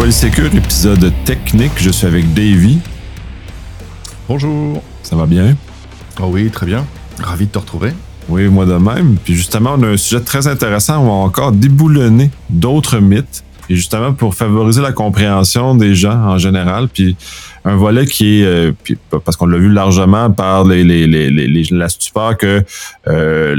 Polysécure, épisode technique. Je suis avec Davy. Bonjour. Ça va bien? Oh oui, très bien. Ravi de te retrouver. Oui, moi de même. Puis justement, on a un sujet très intéressant. On va encore déboulonner d'autres mythes. Et justement, pour favoriser la compréhension des gens en général. Puis un volet qui est, euh, puis, parce qu'on l'a vu largement par les, les, les, les la stupeur que euh,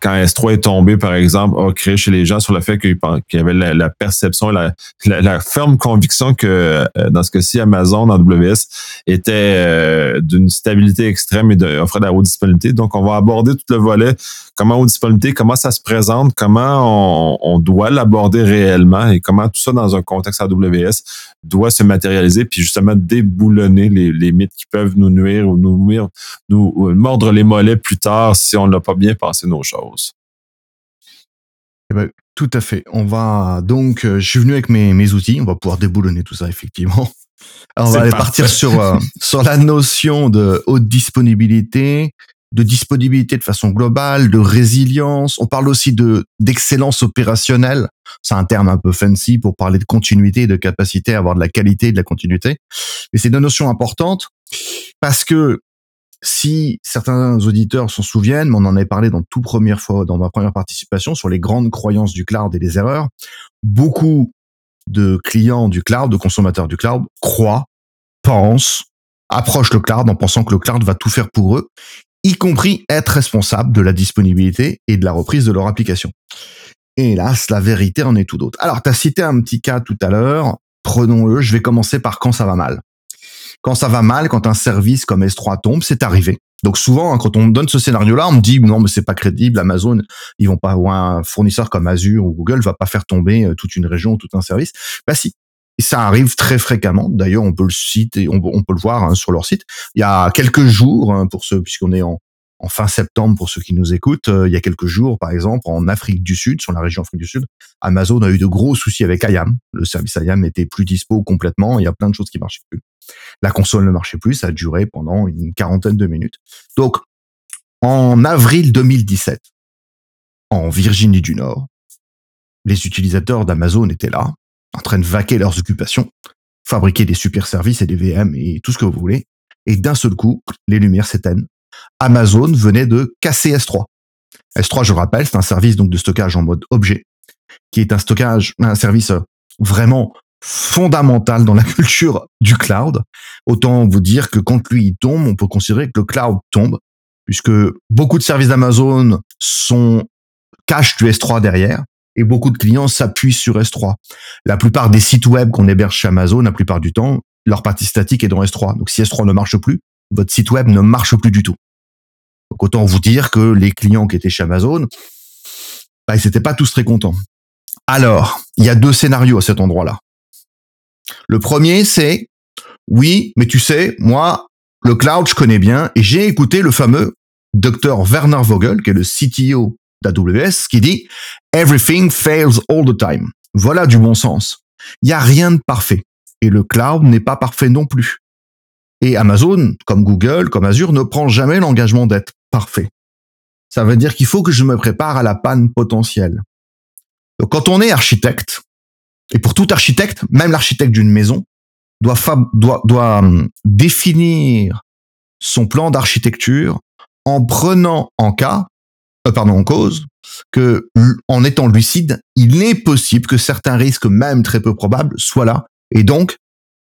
quand S3 est tombé, par exemple, a créé chez les gens sur le fait qu'il y avait la, perception, la, ferme conviction que euh, dans ce cas-ci, Amazon en WS était euh, d'une stabilité extrême et offrait de la haute disponibilité. Donc, on va aborder tout le volet, comment haute disponibilité, comment ça se présente, comment on, on doit l'aborder réellement et comment tout ça dans un contexte AWS doit se matérialiser, puis justement déboulonner les, les mythes qui peuvent nous nuire ou nous nuire, nous mordre les mollets plus tard si on n'a pas bien pensé nos choses. Eh ben, tout à fait. On va donc, euh, je suis venu avec mes, mes outils. On va pouvoir déboulonner tout ça effectivement. Alors, on va aller partir sur euh, sur la notion de haute disponibilité, de disponibilité de façon globale, de résilience. On parle aussi de d'excellence opérationnelle. C'est un terme un peu fancy pour parler de continuité de capacité à avoir de la qualité et de la continuité. Mais c'est une notion importante parce que si certains auditeurs s'en souviennent, mais on en avait parlé dans tout première fois, dans ma première participation, sur les grandes croyances du cloud et les erreurs, beaucoup de clients du cloud, de consommateurs du cloud, croient, pensent, approchent le cloud en pensant que le cloud va tout faire pour eux, y compris être responsable de la disponibilité et de la reprise de leur application. Et hélas, la vérité en est tout d'autre. Alors, tu as cité un petit cas tout à l'heure, prenons-le, je vais commencer par quand ça va mal quand ça va mal, quand un service comme S3 tombe, c'est arrivé. Donc souvent, hein, quand on me donne ce scénario-là, on me dit non, mais c'est pas crédible. Amazon, ils vont pas, ou un fournisseur comme Azure ou Google va pas faire tomber euh, toute une région ou tout un service. Bah si, et ça arrive très fréquemment. D'ailleurs, on peut le citer, on, peut le voir hein, sur leur site. Il y a quelques jours, hein, puisqu'on est en, en fin septembre pour ceux qui nous écoutent, euh, il y a quelques jours, par exemple, en Afrique du Sud, sur la région Afrique du Sud, Amazon a eu de gros soucis avec IAM. Le service IAM n'était plus dispo complètement. Il y a plein de choses qui marchaient plus. La console ne marchait plus. Ça a duré pendant une quarantaine de minutes. Donc, en avril 2017, en Virginie du Nord, les utilisateurs d'Amazon étaient là, en train de vaquer leurs occupations, fabriquer des super services et des VM et tout ce que vous voulez. Et d'un seul coup, les lumières s'éteignent Amazon venait de casser S3. S3, je rappelle, c'est un service donc de stockage en mode objet, qui est un stockage, un service vraiment fondamental dans la culture du cloud. Autant vous dire que quand lui tombe, on peut considérer que le cloud tombe, puisque beaucoup de services d'Amazon sont cachent du S3 derrière et beaucoup de clients s'appuient sur S3. La plupart des sites web qu'on héberge chez Amazon, la plupart du temps, leur partie statique est dans S3. Donc si S3 ne marche plus, votre site web ne marche plus du tout. Donc autant vous dire que les clients qui étaient chez Amazon, bah, ils n'étaient pas tous très contents. Alors, il y a deux scénarios à cet endroit-là. Le premier, c'est oui, mais tu sais, moi, le cloud, je connais bien et j'ai écouté le fameux docteur Werner Vogel, qui est le CTO d'AWS, qui dit Everything fails all the time. Voilà du bon sens. Il n'y a rien de parfait. Et le cloud n'est pas parfait non plus. Et Amazon, comme Google, comme Azure, ne prend jamais l'engagement d'être parfait. Ça veut dire qu'il faut que je me prépare à la panne potentielle. Quand on est architecte, et pour tout architecte, même l'architecte d'une maison, doit hum, définir son plan d'architecture en prenant en cas, euh, pardon, en cause, que en étant lucide, il est possible que certains risques, même très peu probables, soient là. Et donc,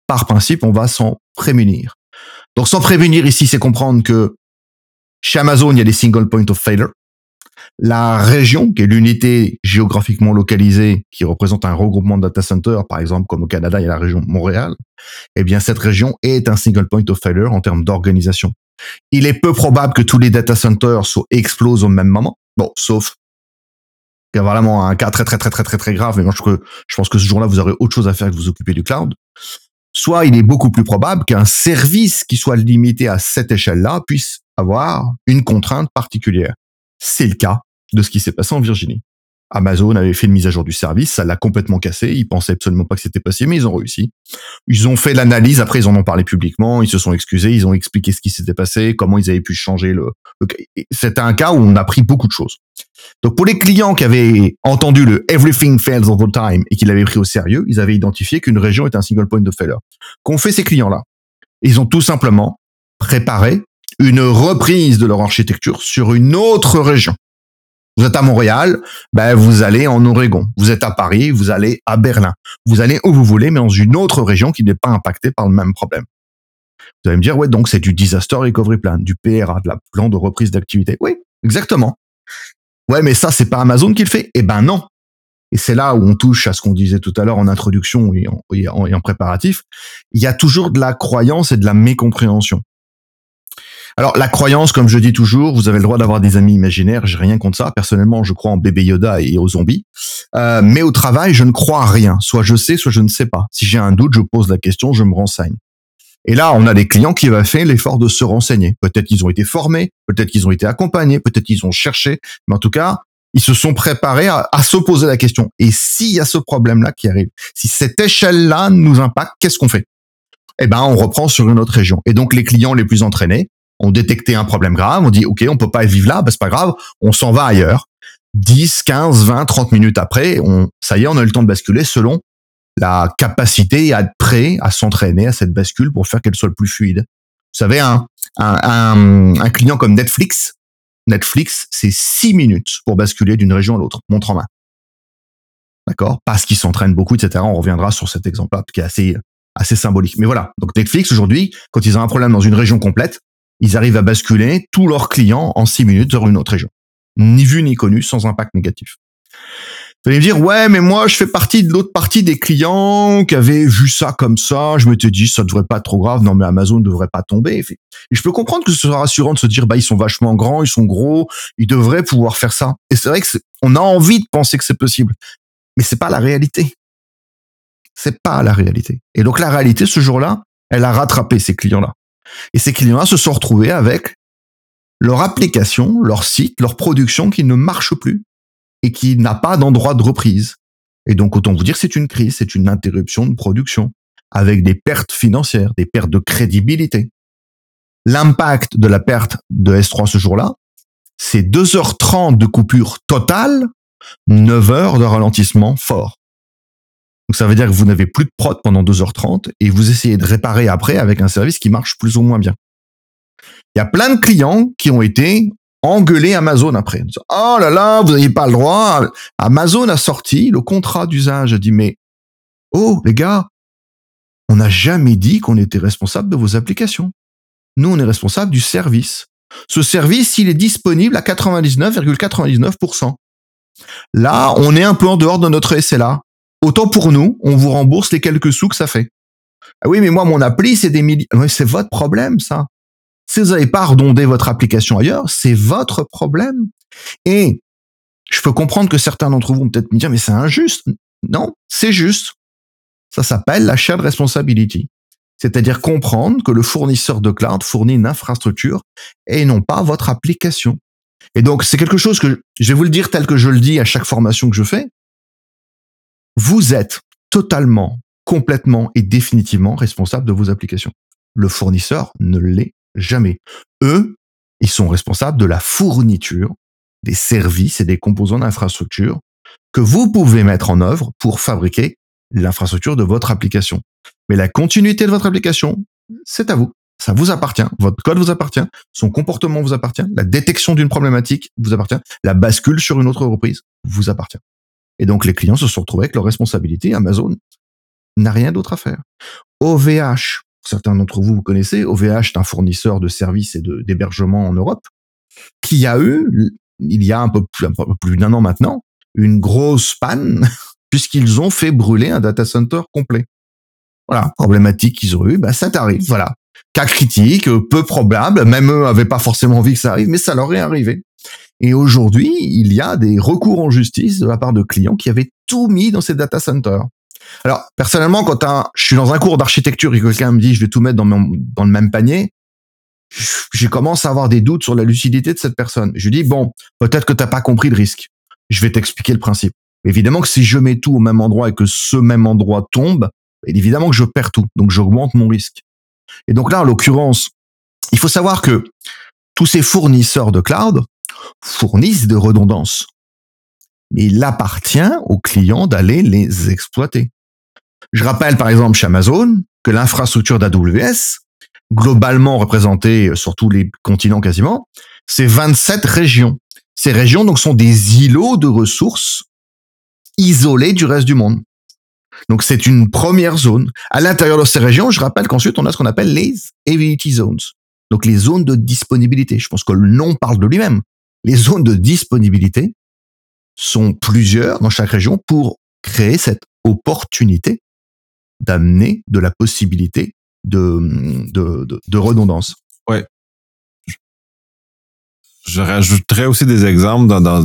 par principe, on va s'en prémunir. Donc sans prévenir ici, c'est comprendre que chez Amazon, il y a des single point of failure. La région, qui est l'unité géographiquement localisée, qui représente un regroupement de data centers, par exemple comme au Canada, il y a la région Montréal, eh bien cette région est un single point of failure en termes d'organisation. Il est peu probable que tous les data centers explosent au même moment. Bon, sauf qu'il y a vraiment un cas très très très très très très grave, mais moi je, je pense que ce jour-là, vous aurez autre chose à faire que vous occuper du cloud soit il est beaucoup plus probable qu'un service qui soit limité à cette échelle-là puisse avoir une contrainte particulière. C'est le cas de ce qui s'est passé en Virginie. Amazon avait fait une mise à jour du service, ça l'a complètement cassé. Ils pensaient absolument pas que c'était passé, mais ils ont réussi. Ils ont fait l'analyse. Après, ils en ont parlé publiquement. Ils se sont excusés. Ils ont expliqué ce qui s'était passé, comment ils avaient pu changer le. C'était un cas où on a appris beaucoup de choses. Donc, pour les clients qui avaient entendu le everything fails all the time et qui l'avaient pris au sérieux, ils avaient identifié qu'une région est un single point of failure. Qu'ont fait ces clients-là? Ils ont tout simplement préparé une reprise de leur architecture sur une autre région. Vous êtes à Montréal, ben vous allez en Oregon. Vous êtes à Paris, vous allez à Berlin. Vous allez où vous voulez, mais dans une autre région qui n'est pas impactée par le même problème. Vous allez me dire, ouais, donc c'est du disaster recovery plan, du PRA, de la plan de reprise d'activité. Oui, exactement. Ouais, mais ça, c'est pas Amazon qui le fait. Eh ben non. Et c'est là où on touche à ce qu'on disait tout à l'heure en introduction et en, et en préparatif. Il y a toujours de la croyance et de la mécompréhension. Alors la croyance, comme je dis toujours, vous avez le droit d'avoir des amis imaginaires. J'ai rien contre ça. Personnellement, je crois en bébé Yoda et aux zombies. Euh, mais au travail, je ne crois à rien. Soit je sais, soit je ne sais pas. Si j'ai un doute, je pose la question, je me renseigne. Et là, on a des clients qui avaient fait l'effort de se renseigner. Peut-être qu'ils ont été formés, peut-être qu'ils ont été accompagnés, peut-être qu'ils ont cherché, mais en tout cas, ils se sont préparés à, à se poser la question. Et s'il y a ce problème-là qui arrive, si cette échelle-là nous impacte, qu'est-ce qu'on fait? Eh ben, on reprend sur une autre région. Et donc, les clients les plus entraînés, on détectait un problème grave, on dit OK, on peut pas vivre là, bah, c'est pas grave, on s'en va ailleurs. 10, 15, 20, 30 minutes après, on, ça y est, on a eu le temps de basculer selon la capacité à être prêt à s'entraîner à cette bascule pour faire qu'elle soit le plus fluide. Vous savez, un, un, un, client comme Netflix, Netflix, c'est 6 minutes pour basculer d'une région à l'autre, montre en main. D'accord? Parce qu'il s'entraîne beaucoup, etc. On reviendra sur cet exemple-là, qui est assez, assez symbolique. Mais voilà. Donc Netflix, aujourd'hui, quand ils ont un problème dans une région complète, ils arrivent à basculer tous leurs clients en six minutes vers une autre région. Ni vu ni connu, sans impact négatif. Vous allez me dire, ouais, mais moi, je fais partie de l'autre partie des clients qui avaient vu ça comme ça. Je m'étais dit, ça devrait pas être trop grave. Non, mais Amazon ne devrait pas tomber. Et je peux comprendre que ce soit rassurant de se dire, bah, ils sont vachement grands, ils sont gros, ils devraient pouvoir faire ça. Et c'est vrai que on a envie de penser que c'est possible. Mais c'est pas la réalité. C'est pas la réalité. Et donc, la réalité, ce jour-là, elle a rattrapé ces clients-là. Et ces clients-là se sont retrouvés avec leur application, leur site, leur production qui ne marche plus et qui n'a pas d'endroit de reprise. Et donc, autant vous dire, c'est une crise, c'est une interruption de production avec des pertes financières, des pertes de crédibilité. L'impact de la perte de S3 ce jour-là, c'est 2h30 de coupure totale, 9 heures de ralentissement fort. Donc ça veut dire que vous n'avez plus de prod pendant 2h30 et vous essayez de réparer après avec un service qui marche plus ou moins bien. Il y a plein de clients qui ont été engueulés Amazon après. Oh là là, vous n'avez pas le droit. Amazon a sorti le contrat d'usage. A dit mais oh les gars, on n'a jamais dit qu'on était responsable de vos applications. Nous on est responsable du service. Ce service, il est disponible à 99,99%. Là, on est un peu en dehors de notre SLA autant pour nous, on vous rembourse les quelques sous que ça fait. Ah oui, mais moi, mon appli, c'est des milliers. c'est votre problème, ça. Si vous n'avez pas redondé votre application ailleurs, c'est votre problème. Et je peux comprendre que certains d'entre vous vont peut-être me dire, mais c'est injuste. Non, c'est juste. Ça s'appelle la shared responsibility. C'est-à-dire comprendre que le fournisseur de cloud fournit une infrastructure et non pas votre application. Et donc, c'est quelque chose que je vais vous le dire tel que je le dis à chaque formation que je fais vous êtes totalement, complètement et définitivement responsable de vos applications. Le fournisseur ne l'est jamais. Eux, ils sont responsables de la fourniture des services et des composants d'infrastructure que vous pouvez mettre en œuvre pour fabriquer l'infrastructure de votre application. Mais la continuité de votre application, c'est à vous. Ça vous appartient. Votre code vous appartient. Son comportement vous appartient. La détection d'une problématique vous appartient. La bascule sur une autre reprise vous appartient. Et donc les clients se sont retrouvés avec leurs responsabilités. Amazon n'a rien d'autre à faire. OVH, certains d'entre vous vous connaissez, OVH est un fournisseur de services et d'hébergement en Europe, qui a eu, il y a un peu plus, d'un an maintenant, une grosse panne, puisqu'ils ont fait brûler un data center complet. Voilà, problématique qu'ils ont eu, bah ça t'arrive, voilà. Cas critique, peu probable, même eux n'avaient pas forcément envie que ça arrive, mais ça leur est arrivé. Et aujourd'hui, il y a des recours en justice de la part de clients qui avaient tout mis dans ces data centers. Alors, personnellement, quand je suis dans un cours d'architecture et que quelqu'un me dit je vais tout mettre dans, le même panier, je commence à avoir des doutes sur la lucidité de cette personne. Je dis bon, peut-être que t'as pas compris le risque. Je vais t'expliquer le principe. Évidemment que si je mets tout au même endroit et que ce même endroit tombe, évidemment que je perds tout. Donc j'augmente mon risque. Et donc là, en l'occurrence, il faut savoir que tous ces fournisseurs de cloud fournissent de redondances. Mais il appartient aux clients d'aller les exploiter. Je rappelle par exemple chez Amazon que l'infrastructure d'AWS, globalement représentée sur tous les continents quasiment, c'est 27 régions. Ces régions donc sont des îlots de ressources isolés du reste du monde. Donc c'est une première zone. À l'intérieur de ces régions, je rappelle qu'ensuite on a ce qu'on appelle les availability zones. Donc les zones de disponibilité. Je pense que le nom parle de lui-même. Les zones de disponibilité sont plusieurs dans chaque région pour créer cette opportunité d'amener de la possibilité de, de, de, redondance. Ouais. Je rajouterais aussi des exemples dans, dans,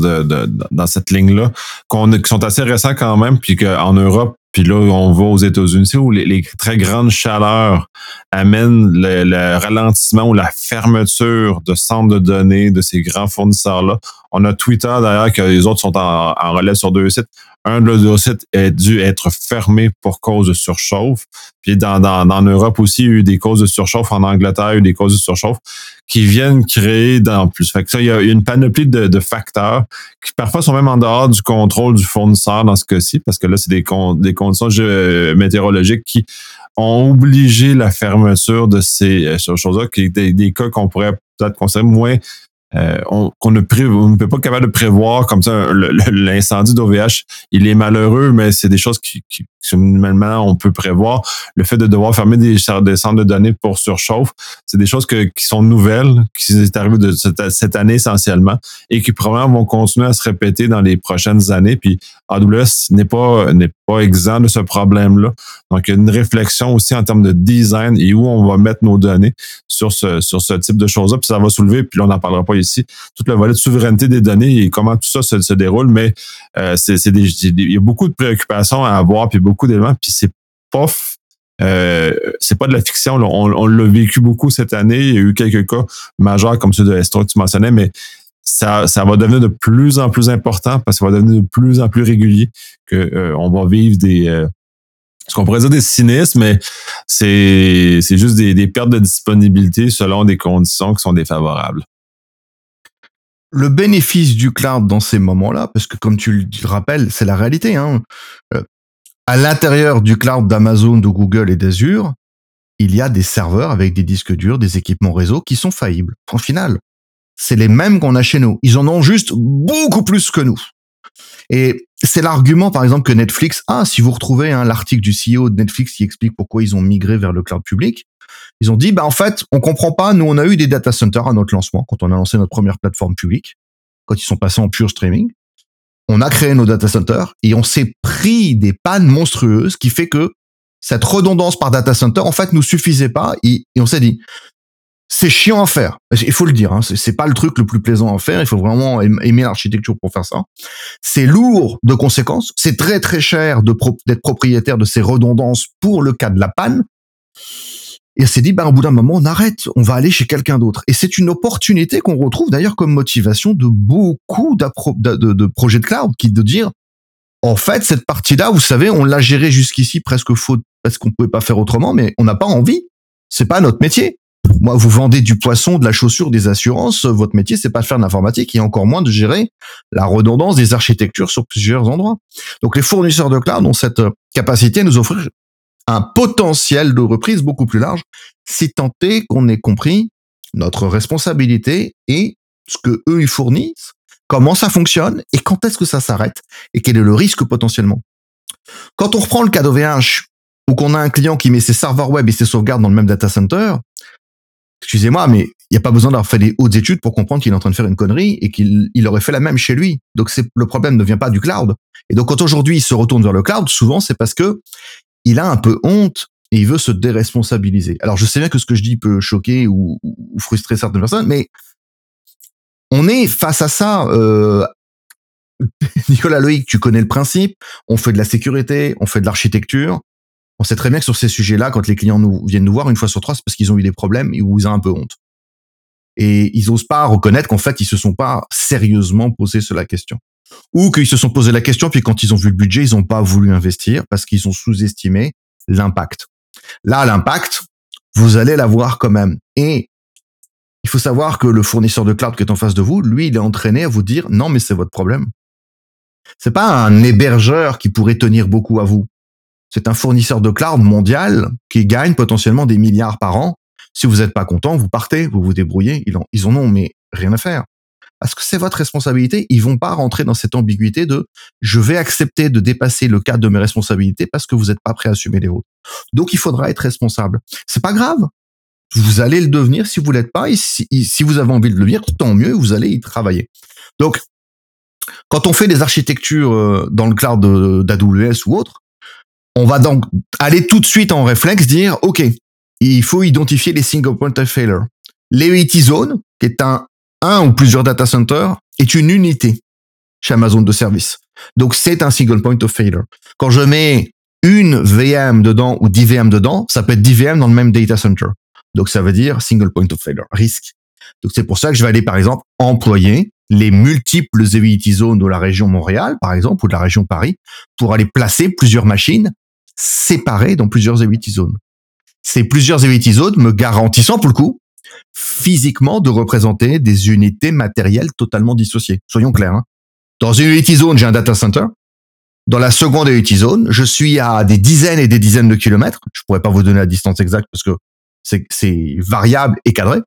dans cette ligne-là qui sont assez récents quand même, puis qu'en Europe, puis là, on va aux États-Unis où les, très grandes chaleurs amènent le, ralentissement ou la fermeture de centres de données de ces grands fournisseurs-là. On a Twitter d'ailleurs que les autres sont en, en relais sur deux sites un de leurs sites a dû être fermé pour cause de surchauffe. Puis dans, dans, en Europe aussi, il y a eu des causes de surchauffe. En Angleterre, il y a eu des causes de surchauffe qui viennent créer dans plus. Fait que il y a une panoplie de, facteurs qui parfois sont même en dehors du contrôle du fournisseur dans ce cas-ci, parce que là, c'est des, conditions météorologiques qui ont obligé la fermeture de ces euh, choses-là, qui des, des cas qu'on pourrait peut-être considérer moins euh, on, ne, peut pas capable de prévoir comme ça l'incendie d'OVH. Il est malheureux, mais c'est des choses qui, minimalement on peut prévoir. Le fait de devoir fermer des, centres de données pour surchauffe, c'est des choses qui sont nouvelles, qui sont arrivées cette, année essentiellement et qui probablement vont continuer à se répéter dans les prochaines années. Puis AWS n'est pas n'est exempt de ce problème-là. Donc, il y a une réflexion aussi en termes de design et où on va mettre nos données sur ce, type de choses-là. Puis ça va soulever, puis on n'en parlera pas ici, tout le volet de souveraineté des données et comment tout ça se, déroule. Mais euh, c'est, il y a beaucoup de préoccupations à avoir, puis beaucoup d'éléments, puis c'est pas euh, c'est pas de la fiction. On, l'a vécu beaucoup cette année. Il y a eu quelques cas majeurs comme ceux de Estro que tu mentionnais, mais ça, ça va devenir de plus en plus important parce que ça va devenir de plus en plus régulier que euh, on va vivre des euh, ce qu'on pourrait dire des sinistres, mais c'est c'est juste des, des pertes de disponibilité selon des conditions qui sont défavorables. Le bénéfice du cloud dans ces moments-là, parce que comme tu le rappelles, c'est la réalité. Hein, euh, à l'intérieur du cloud d'Amazon, de Google et d'Azure, il y a des serveurs avec des disques durs, des équipements réseau qui sont faillibles. Point final c'est les mêmes qu'on a chez nous. Ils en ont juste beaucoup plus que nous. Et c'est l'argument, par exemple, que Netflix a. Si vous retrouvez hein, l'article du CEO de Netflix qui explique pourquoi ils ont migré vers le cloud public, ils ont dit, bah en fait, on comprend pas. Nous, on a eu des data centers à notre lancement quand on a lancé notre première plateforme publique, quand ils sont passés en pure streaming. On a créé nos data centers et on s'est pris des pannes monstrueuses qui fait que cette redondance par data center, en fait, nous suffisait pas. et on s'est dit, c'est chiant à faire. Il faut le dire, hein, c'est pas le truc le plus plaisant à faire. Il faut vraiment aimer l'architecture pour faire ça. C'est lourd de conséquences. C'est très très cher d'être propriétaire de ces redondances pour le cas de la panne. Et elle s'est dit, bah, au bout d'un moment, on arrête, on va aller chez quelqu'un d'autre. Et c'est une opportunité qu'on retrouve d'ailleurs comme motivation de beaucoup de, projets de cloud, qui de dire, en fait, cette partie-là, vous savez, on l'a gérée jusqu'ici presque faute parce qu'on pouvait pas faire autrement, mais on n'a pas envie. C'est pas notre métier. Moi, vous vendez du poisson, de la chaussure, des assurances. Votre métier, c'est pas de faire de l'informatique et encore moins de gérer la redondance des architectures sur plusieurs endroits. Donc, les fournisseurs de cloud ont cette capacité à nous offrir un potentiel de reprise beaucoup plus large, si tant est qu'on ait compris notre responsabilité et ce que eux ils fournissent, comment ça fonctionne et quand est-ce que ça s'arrête et quel est le risque potentiellement. Quand on reprend le cas d'OVH ou qu'on a un client qui met ses serveurs web et ses sauvegardes dans le même data center, excusez-moi, mais il n'y a pas besoin d'avoir fait des hautes études pour comprendre qu'il est en train de faire une connerie et qu'il il aurait fait la même chez lui. Donc le problème ne vient pas du cloud. Et donc quand aujourd'hui il se retourne vers le cloud, souvent c'est parce que il a un peu honte et il veut se déresponsabiliser. Alors je sais bien que ce que je dis peut choquer ou, frustrer certaines personnes, mais on est face à ça. Euh, Nicolas Loïc, tu connais le principe. On fait de la sécurité, on fait de l'architecture. On sait très bien que sur ces sujets-là, quand les clients nous viennent nous voir une fois sur trois, c'est parce qu'ils ont eu des problèmes et où ils ont un peu honte. Et ils osent pas reconnaître qu'en fait, ils se sont pas sérieusement posé sur la question. Ou qu'ils se sont posé la question, puis quand ils ont vu le budget, ils n'ont pas voulu investir parce qu'ils ont sous-estimé l'impact. Là, l'impact, vous allez l'avoir quand même. Et il faut savoir que le fournisseur de cloud qui est en face de vous, lui, il est entraîné à vous dire non, mais c'est votre problème. C'est pas un hébergeur qui pourrait tenir beaucoup à vous. C'est un fournisseur de cloud mondial qui gagne potentiellement des milliards par an. Si vous n'êtes pas content, vous partez, vous vous débrouillez. Ils en, ils en ont mais rien à faire. Parce que c'est votre responsabilité. Ils vont pas rentrer dans cette ambiguïté de je vais accepter de dépasser le cadre de mes responsabilités parce que vous n'êtes pas prêt à assumer les vôtres. Donc il faudra être responsable. C'est pas grave. Vous allez le devenir si vous l'êtes pas. Si, vous avez envie de le devenir, tant mieux. Vous allez y travailler. Donc quand on fait des architectures euh, dans le cloud d'AWS ou autre, on va donc aller tout de suite en réflexe dire OK, il faut identifier les single point of failure. L'EIT zone, qui est un un ou plusieurs data centers, est une unité chez Amazon de service. Donc c'est un single point of failure. Quand je mets une VM dedans ou 10 VM dedans, ça peut être 10 VM dans le même data center. Donc ça veut dire single point of failure, risque. Donc c'est pour ça que je vais aller par exemple employer les multiples EVT zones de la région Montréal, par exemple, ou de la région Paris, pour aller placer plusieurs machines séparées dans plusieurs EVT zones. Ces plusieurs EVT zones me garantissant pour le coup physiquement de représenter des unités matérielles totalement dissociées. Soyons clairs. Hein. Dans une EVT zone, j'ai un data center. Dans la seconde EVT zone, je suis à des dizaines et des dizaines de kilomètres. Je pourrais pas vous donner la distance exacte parce que c'est variable et cadré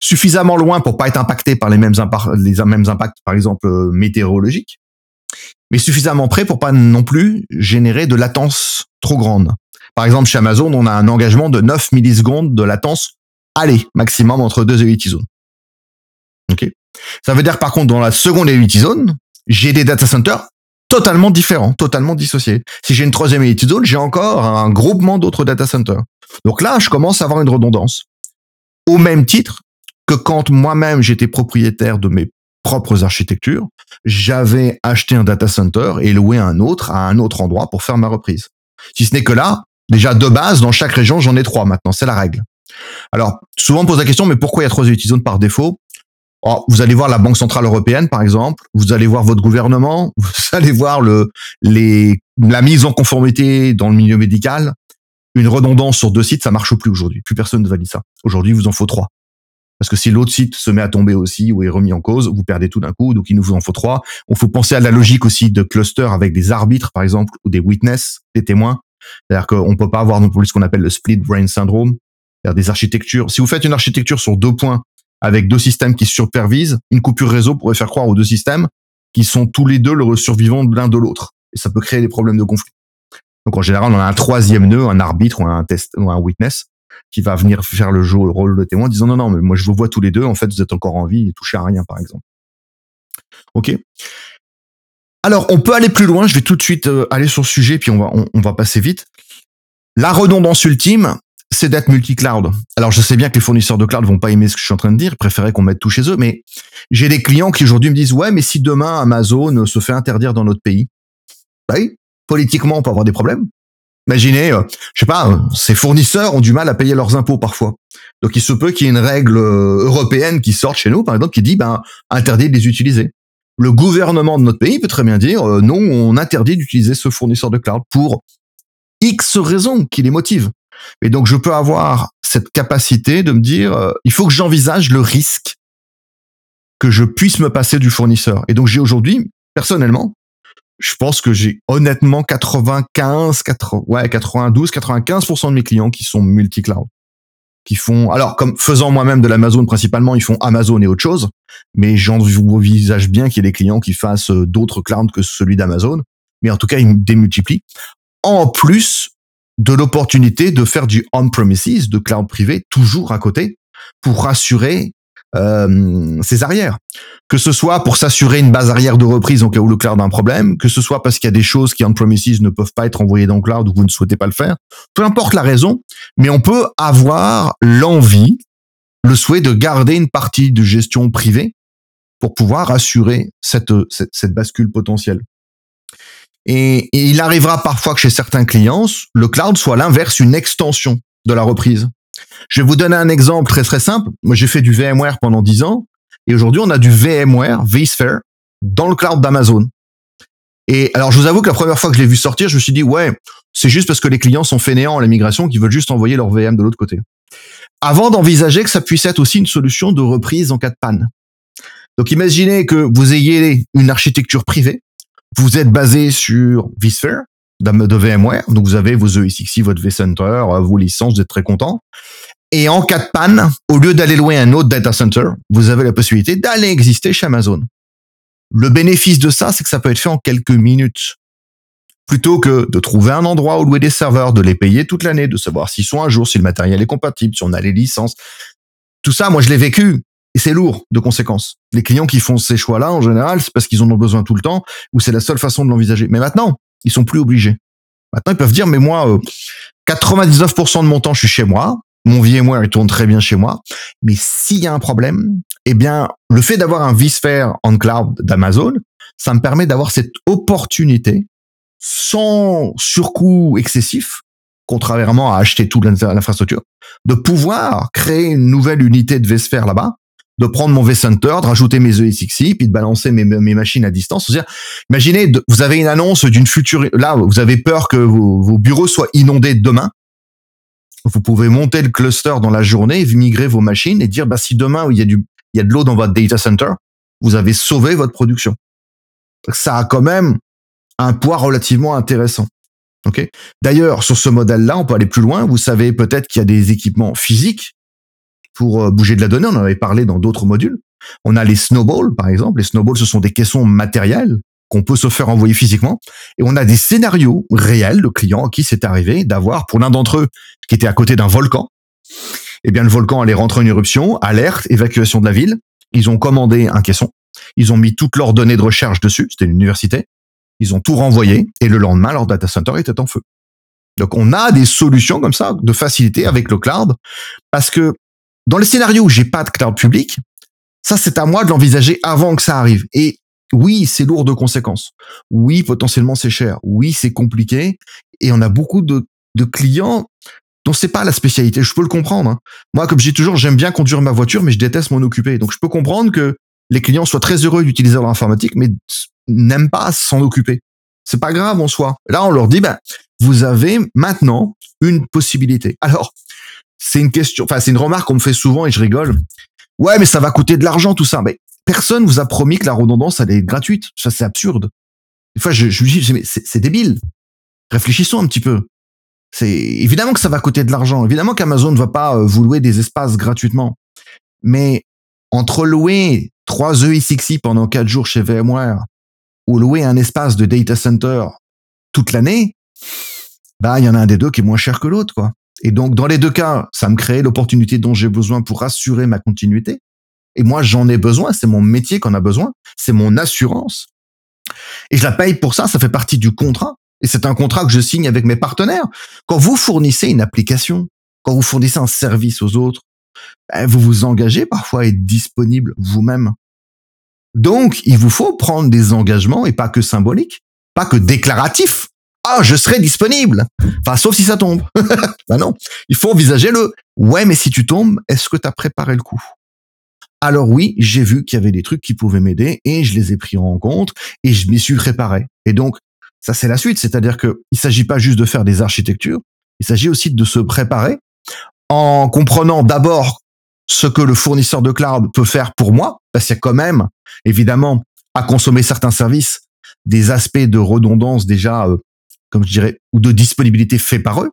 suffisamment loin pour pas être impacté par les mêmes, les mêmes impacts, par exemple euh, météorologiques, mais suffisamment près pour pas non plus générer de latence trop grande. Par exemple, chez Amazon, on a un engagement de 9 millisecondes de latence, allez, maximum entre deux EVT zones. Ok? Ça veut dire par contre, dans la seconde EVT zone, j'ai des data centers totalement différents, totalement dissociés. Si j'ai une troisième EVT zone, j'ai encore un groupement d'autres data centers. Donc là, je commence à avoir une redondance. Au même titre que quand moi-même j'étais propriétaire de mes propres architectures, j'avais acheté un data center et loué un autre à un autre endroit pour faire ma reprise. Si ce n'est que là, déjà de base, dans chaque région, j'en ai trois maintenant, c'est la règle. Alors, souvent on pose la question, mais pourquoi il y a trois zones par défaut? Oh, Vous allez voir la Banque Centrale Européenne, par exemple, vous allez voir votre gouvernement, vous allez voir la mise en conformité dans le milieu médical. Une redondance sur deux sites, ça marche plus aujourd'hui. Plus personne ne valide ça. Aujourd'hui, vous en faut trois. Parce que si l'autre site se met à tomber aussi ou est remis en cause, vous perdez tout d'un coup. Donc il nous en faut trois. On faut penser à la logique aussi de cluster avec des arbitres, par exemple, ou des witness, des témoins. C'est-à-dire qu'on peut pas avoir non plus ce qu'on appelle le split brain syndrome. Des architectures. Si vous faites une architecture sur deux points avec deux systèmes qui supervisent, une coupure réseau pourrait faire croire aux deux systèmes qui sont tous les deux le survivant de l'un de l'autre. Et ça peut créer des problèmes de conflit. Donc en général, on a un troisième nœud, un arbitre ou un test ou un witness qui va venir faire le jeu, le rôle de témoin, disant non, non, mais moi je vous vois tous les deux, en fait vous êtes encore en vie et touchez à rien, par exemple. Ok. Alors on peut aller plus loin, je vais tout de suite euh, aller sur le sujet, puis on va, on, va passer vite. La redondance ultime, c'est d'être multi-cloud. Alors je sais bien que les fournisseurs de cloud vont pas aimer ce que je suis en train de dire, préféraient qu'on mette tout chez eux, mais j'ai des clients qui aujourd'hui me disent ouais, mais si demain Amazon se fait interdire dans notre pays, bah oui, politiquement on peut avoir des problèmes. Imaginez, euh, je sais pas, euh, ces fournisseurs ont du mal à payer leurs impôts parfois. Donc il se peut qu'il y ait une règle euh, européenne qui sorte chez nous, par exemple, qui dit ben interdit de les utiliser. Le gouvernement de notre pays peut très bien dire non, on interdit d'utiliser ce fournisseur de cloud pour X raisons qui les motivent. Et donc je peux avoir cette capacité de me dire il faut que j'envisage le risque que je puisse me passer du fournisseur. Et donc j'ai aujourd'hui personnellement je pense que j'ai honnêtement 95, 80, ouais, 92, 95% de mes clients qui sont multi-cloud. Qui font, alors, comme faisant moi-même de l'Amazon principalement, ils font Amazon et autre chose. Mais j'envisage bien qu'il y ait des clients qui fassent euh, d'autres clouds que celui d'Amazon. Mais en tout cas, ils démultiplient. En plus de l'opportunité de faire du on-premises, de cloud privé, toujours à côté, pour rassurer euh, ses arrières. Que ce soit pour s'assurer une base arrière de reprise au cas où le cloud a un problème, que ce soit parce qu'il y a des choses qui on-premises ne peuvent pas être envoyées dans le cloud ou vous ne souhaitez pas le faire. Peu importe la raison, mais on peut avoir l'envie, le souhait de garder une partie de gestion privée pour pouvoir assurer cette, cette, cette bascule potentielle. Et, il arrivera parfois que chez certains clients, le cloud soit l'inverse, une extension de la reprise. Je vais vous donner un exemple très très simple. Moi, j'ai fait du VMware pendant 10 ans et aujourd'hui, on a du VMware vSphere dans le cloud d'Amazon. Et alors, je vous avoue que la première fois que je l'ai vu sortir, je me suis dit, ouais, c'est juste parce que les clients sont fainéants à la migration qui veulent juste envoyer leur VM de l'autre côté. Avant d'envisager que ça puisse être aussi une solution de reprise en cas de panne. Donc, imaginez que vous ayez une architecture privée. Vous êtes basé sur vSphere, de VMware. Donc, vous avez vos ESXi, votre vCenter, vos licences, vous êtes très content. Et en cas de panne, au lieu d'aller louer un autre data center, vous avez la possibilité d'aller exister chez Amazon. Le bénéfice de ça, c'est que ça peut être fait en quelques minutes. Plutôt que de trouver un endroit où louer des serveurs, de les payer toute l'année, de savoir s'ils sont à jour, si le matériel est compatible, si on a les licences. Tout ça, moi, je l'ai vécu. Et c'est lourd de conséquences. Les clients qui font ces choix-là, en général, c'est parce qu'ils en ont besoin tout le temps ou c'est la seule façon de l'envisager. Mais maintenant, ils sont plus obligés. Maintenant, ils peuvent dire, mais moi, 99% euh, de mon temps, je suis chez moi. Mon VMware, il tourne très bien chez moi. Mais s'il y a un problème, eh bien, le fait d'avoir un vSphere en cloud d'Amazon, ça me permet d'avoir cette opportunité sans surcoût excessif, contrairement à acheter toute l'infrastructure, de pouvoir créer une nouvelle unité de vSphere là-bas, de prendre mon vCenter, de rajouter mes ESXi, puis de balancer mes, machines à distance. imaginez, vous avez une annonce d'une future, là, vous avez peur que vos bureaux soient inondés demain. Vous pouvez monter le cluster dans la journée, migrer vos machines et dire, bah, si demain il y a du, il y a de l'eau dans votre data center, vous avez sauvé votre production. Ça a quand même un poids relativement intéressant. D'ailleurs, sur ce modèle-là, on peut aller plus loin. Vous savez peut-être qu'il y a des équipements physiques pour euh, bouger de la donnée. On en avait parlé dans d'autres modules. On a les snowballs, par exemple. Les snowballs, ce sont des caissons matériels qu'on peut se faire envoyer physiquement. Et on a des scénarios réels de clients à qui c'est arrivé d'avoir, pour l'un d'entre eux, qui était à côté d'un volcan, eh bien, le volcan allait rentrer en éruption, alerte, évacuation de la ville. Ils ont commandé un caisson. Ils ont mis toutes leurs données de recherche dessus. C'était une université. Ils ont tout renvoyé et le lendemain, leur data center était en feu. Donc, on a des solutions comme ça de facilité avec le cloud parce que dans les scénarios où j'ai pas de cloud public, ça, c'est à moi de l'envisager avant que ça arrive. Et oui, c'est lourd de conséquences. Oui, potentiellement c'est cher. Oui, c'est compliqué. Et on a beaucoup de, clients dont c'est pas la spécialité. Je peux le comprendre. Hein. Moi, comme je dis toujours, j'aime bien conduire ma voiture, mais je déteste m'en occuper. Donc, je peux comprendre que les clients soient très heureux d'utiliser leur informatique, mais n'aiment pas s'en occuper. C'est pas grave en soi. Là, on leur dit, ben, vous avez maintenant une possibilité. Alors, c'est une question, enfin, c'est une remarque qu'on me fait souvent et je rigole. Ouais, mais ça va coûter de l'argent, tout ça. Mais personne vous a promis que la redondance allait être gratuite. Ça, c'est absurde. Des fois, je, je me dis, c'est débile. Réfléchissons un petit peu. C'est évidemment que ça va coûter de l'argent. Évidemment qu'Amazon ne va pas euh, vous louer des espaces gratuitement. Mais entre louer trois EXXI pendant quatre jours chez VMware ou louer un espace de data center toute l'année, bah il y en a un des deux qui est moins cher que l'autre, quoi. Et donc dans les deux cas, ça me crée l'opportunité dont j'ai besoin pour assurer ma continuité. Et moi, j'en ai besoin. C'est mon métier qu'on a besoin. C'est mon assurance. Et je la paye pour ça. Ça fait partie du contrat. Et c'est un contrat que je signe avec mes partenaires. Quand vous fournissez une application, quand vous fournissez un service aux autres, ben, vous vous engagez parfois à être disponible vous-même. Donc, il vous faut prendre des engagements et pas que symboliques, pas que déclaratifs. Ah, je serai disponible. Enfin, sauf si ça tombe. ben non. Il faut envisager le ouais, mais si tu tombes, est-ce que tu as préparé le coup? alors oui, j'ai vu qu'il y avait des trucs qui pouvaient m'aider et je les ai pris en compte et je m'y suis préparé. Et donc, ça c'est la suite, c'est-à-dire que il s'agit pas juste de faire des architectures, il s'agit aussi de se préparer en comprenant d'abord ce que le fournisseur de cloud peut faire pour moi, parce qu'il y a quand même, évidemment, à consommer certains services, des aspects de redondance déjà, euh, comme je dirais, ou de disponibilité fait par eux.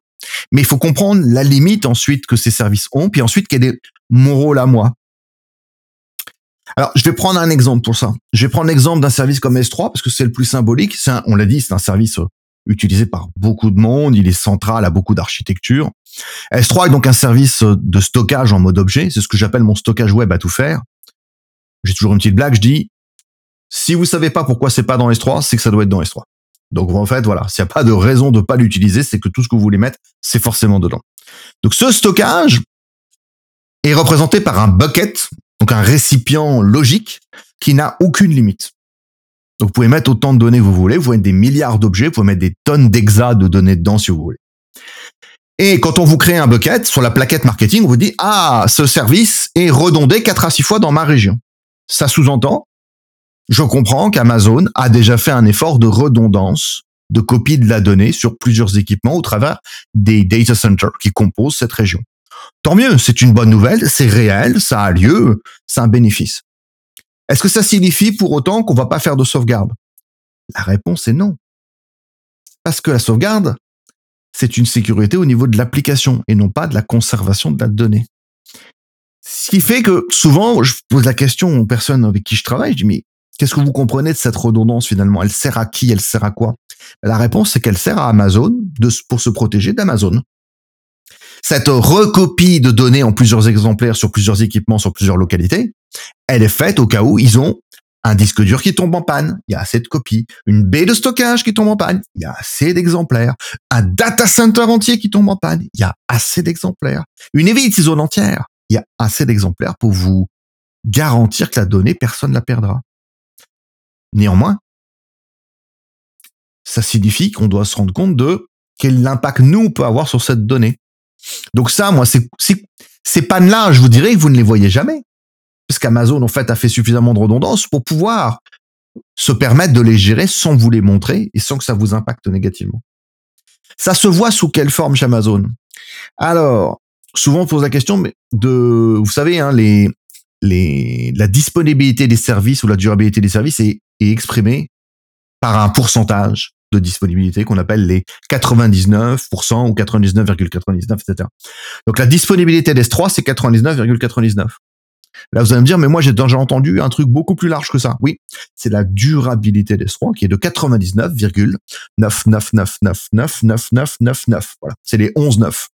Mais il faut comprendre la limite ensuite que ces services ont, puis ensuite quel est mon rôle à moi. Alors, je vais prendre un exemple pour ça. Je vais prendre l'exemple d'un service comme S3 parce que c'est le plus symbolique. C'est on l'a dit, c'est un service euh, utilisé par beaucoup de monde. Il est central à beaucoup d'architecture. S3 est donc un service euh, de stockage en mode objet. C'est ce que j'appelle mon stockage web à tout faire. J'ai toujours une petite blague. Je dis, si vous savez pas pourquoi c'est pas dans S3, c'est que ça doit être dans S3. Donc en fait, voilà, s'il n'y a pas de raison de pas l'utiliser, c'est que tout ce que vous voulez mettre, c'est forcément dedans. Donc ce stockage est représenté par un bucket donc un récipient logique qui n'a aucune limite. Donc vous pouvez mettre autant de données que vous voulez, vous pouvez mettre des milliards d'objets, vous pouvez mettre des tonnes d'exas de données dedans si vous voulez. Et quand on vous crée un bucket sur la plaquette marketing, on vous dit ah ce service est redondé 4 à 6 fois dans ma région. Ça sous-entend je comprends qu'Amazon a déjà fait un effort de redondance de copie de la donnée sur plusieurs équipements au travers des data centers qui composent cette région. Tant mieux, c'est une bonne nouvelle, c'est réel, ça a lieu, c'est un bénéfice. Est-ce que ça signifie pour autant qu'on va pas faire de sauvegarde? La réponse est non. Parce que la sauvegarde, c'est une sécurité au niveau de l'application et non pas de la conservation de la donnée. Ce qui fait que souvent, je pose la question aux personnes avec qui je travaille, je dis, mais qu'est-ce que vous comprenez de cette redondance finalement? Elle sert à qui? Elle sert à quoi? La réponse, c'est qu'elle sert à Amazon de, pour se protéger d'Amazon. Cette recopie de données en plusieurs exemplaires sur plusieurs équipements, sur plusieurs localités, elle est faite au cas où ils ont un disque dur qui tombe en panne, il y a assez de copies. Une baie de stockage qui tombe en panne, il y a assez d'exemplaires. Un data center entier qui tombe en panne, il y a assez d'exemplaires. Une heavy zone entière, il y a assez d'exemplaires pour vous garantir que la donnée, personne ne la perdra. Néanmoins, ça signifie qu'on doit se rendre compte de quel impact nous peut avoir sur cette donnée. Donc ça, moi, ces pannes-là, je vous dirais que vous ne les voyez jamais. Parce qu'Amazon, en fait, a fait suffisamment de redondance pour pouvoir se permettre de les gérer sans vous les montrer et sans que ça vous impacte négativement. Ça se voit sous quelle forme chez Amazon? Alors, souvent on pose la question de, vous savez, hein, la disponibilité des services ou la durabilité des services est, est exprimée par un pourcentage de disponibilité qu'on appelle les 99% ou 99,99, etc. Donc la disponibilité d'S3, c'est 99,99. Là, vous allez me dire, mais moi, j'ai déjà entendu un truc beaucoup plus large que ça. Oui, c'est la durabilité des 3 qui est de 99,999999999. Voilà, c'est les 11 9.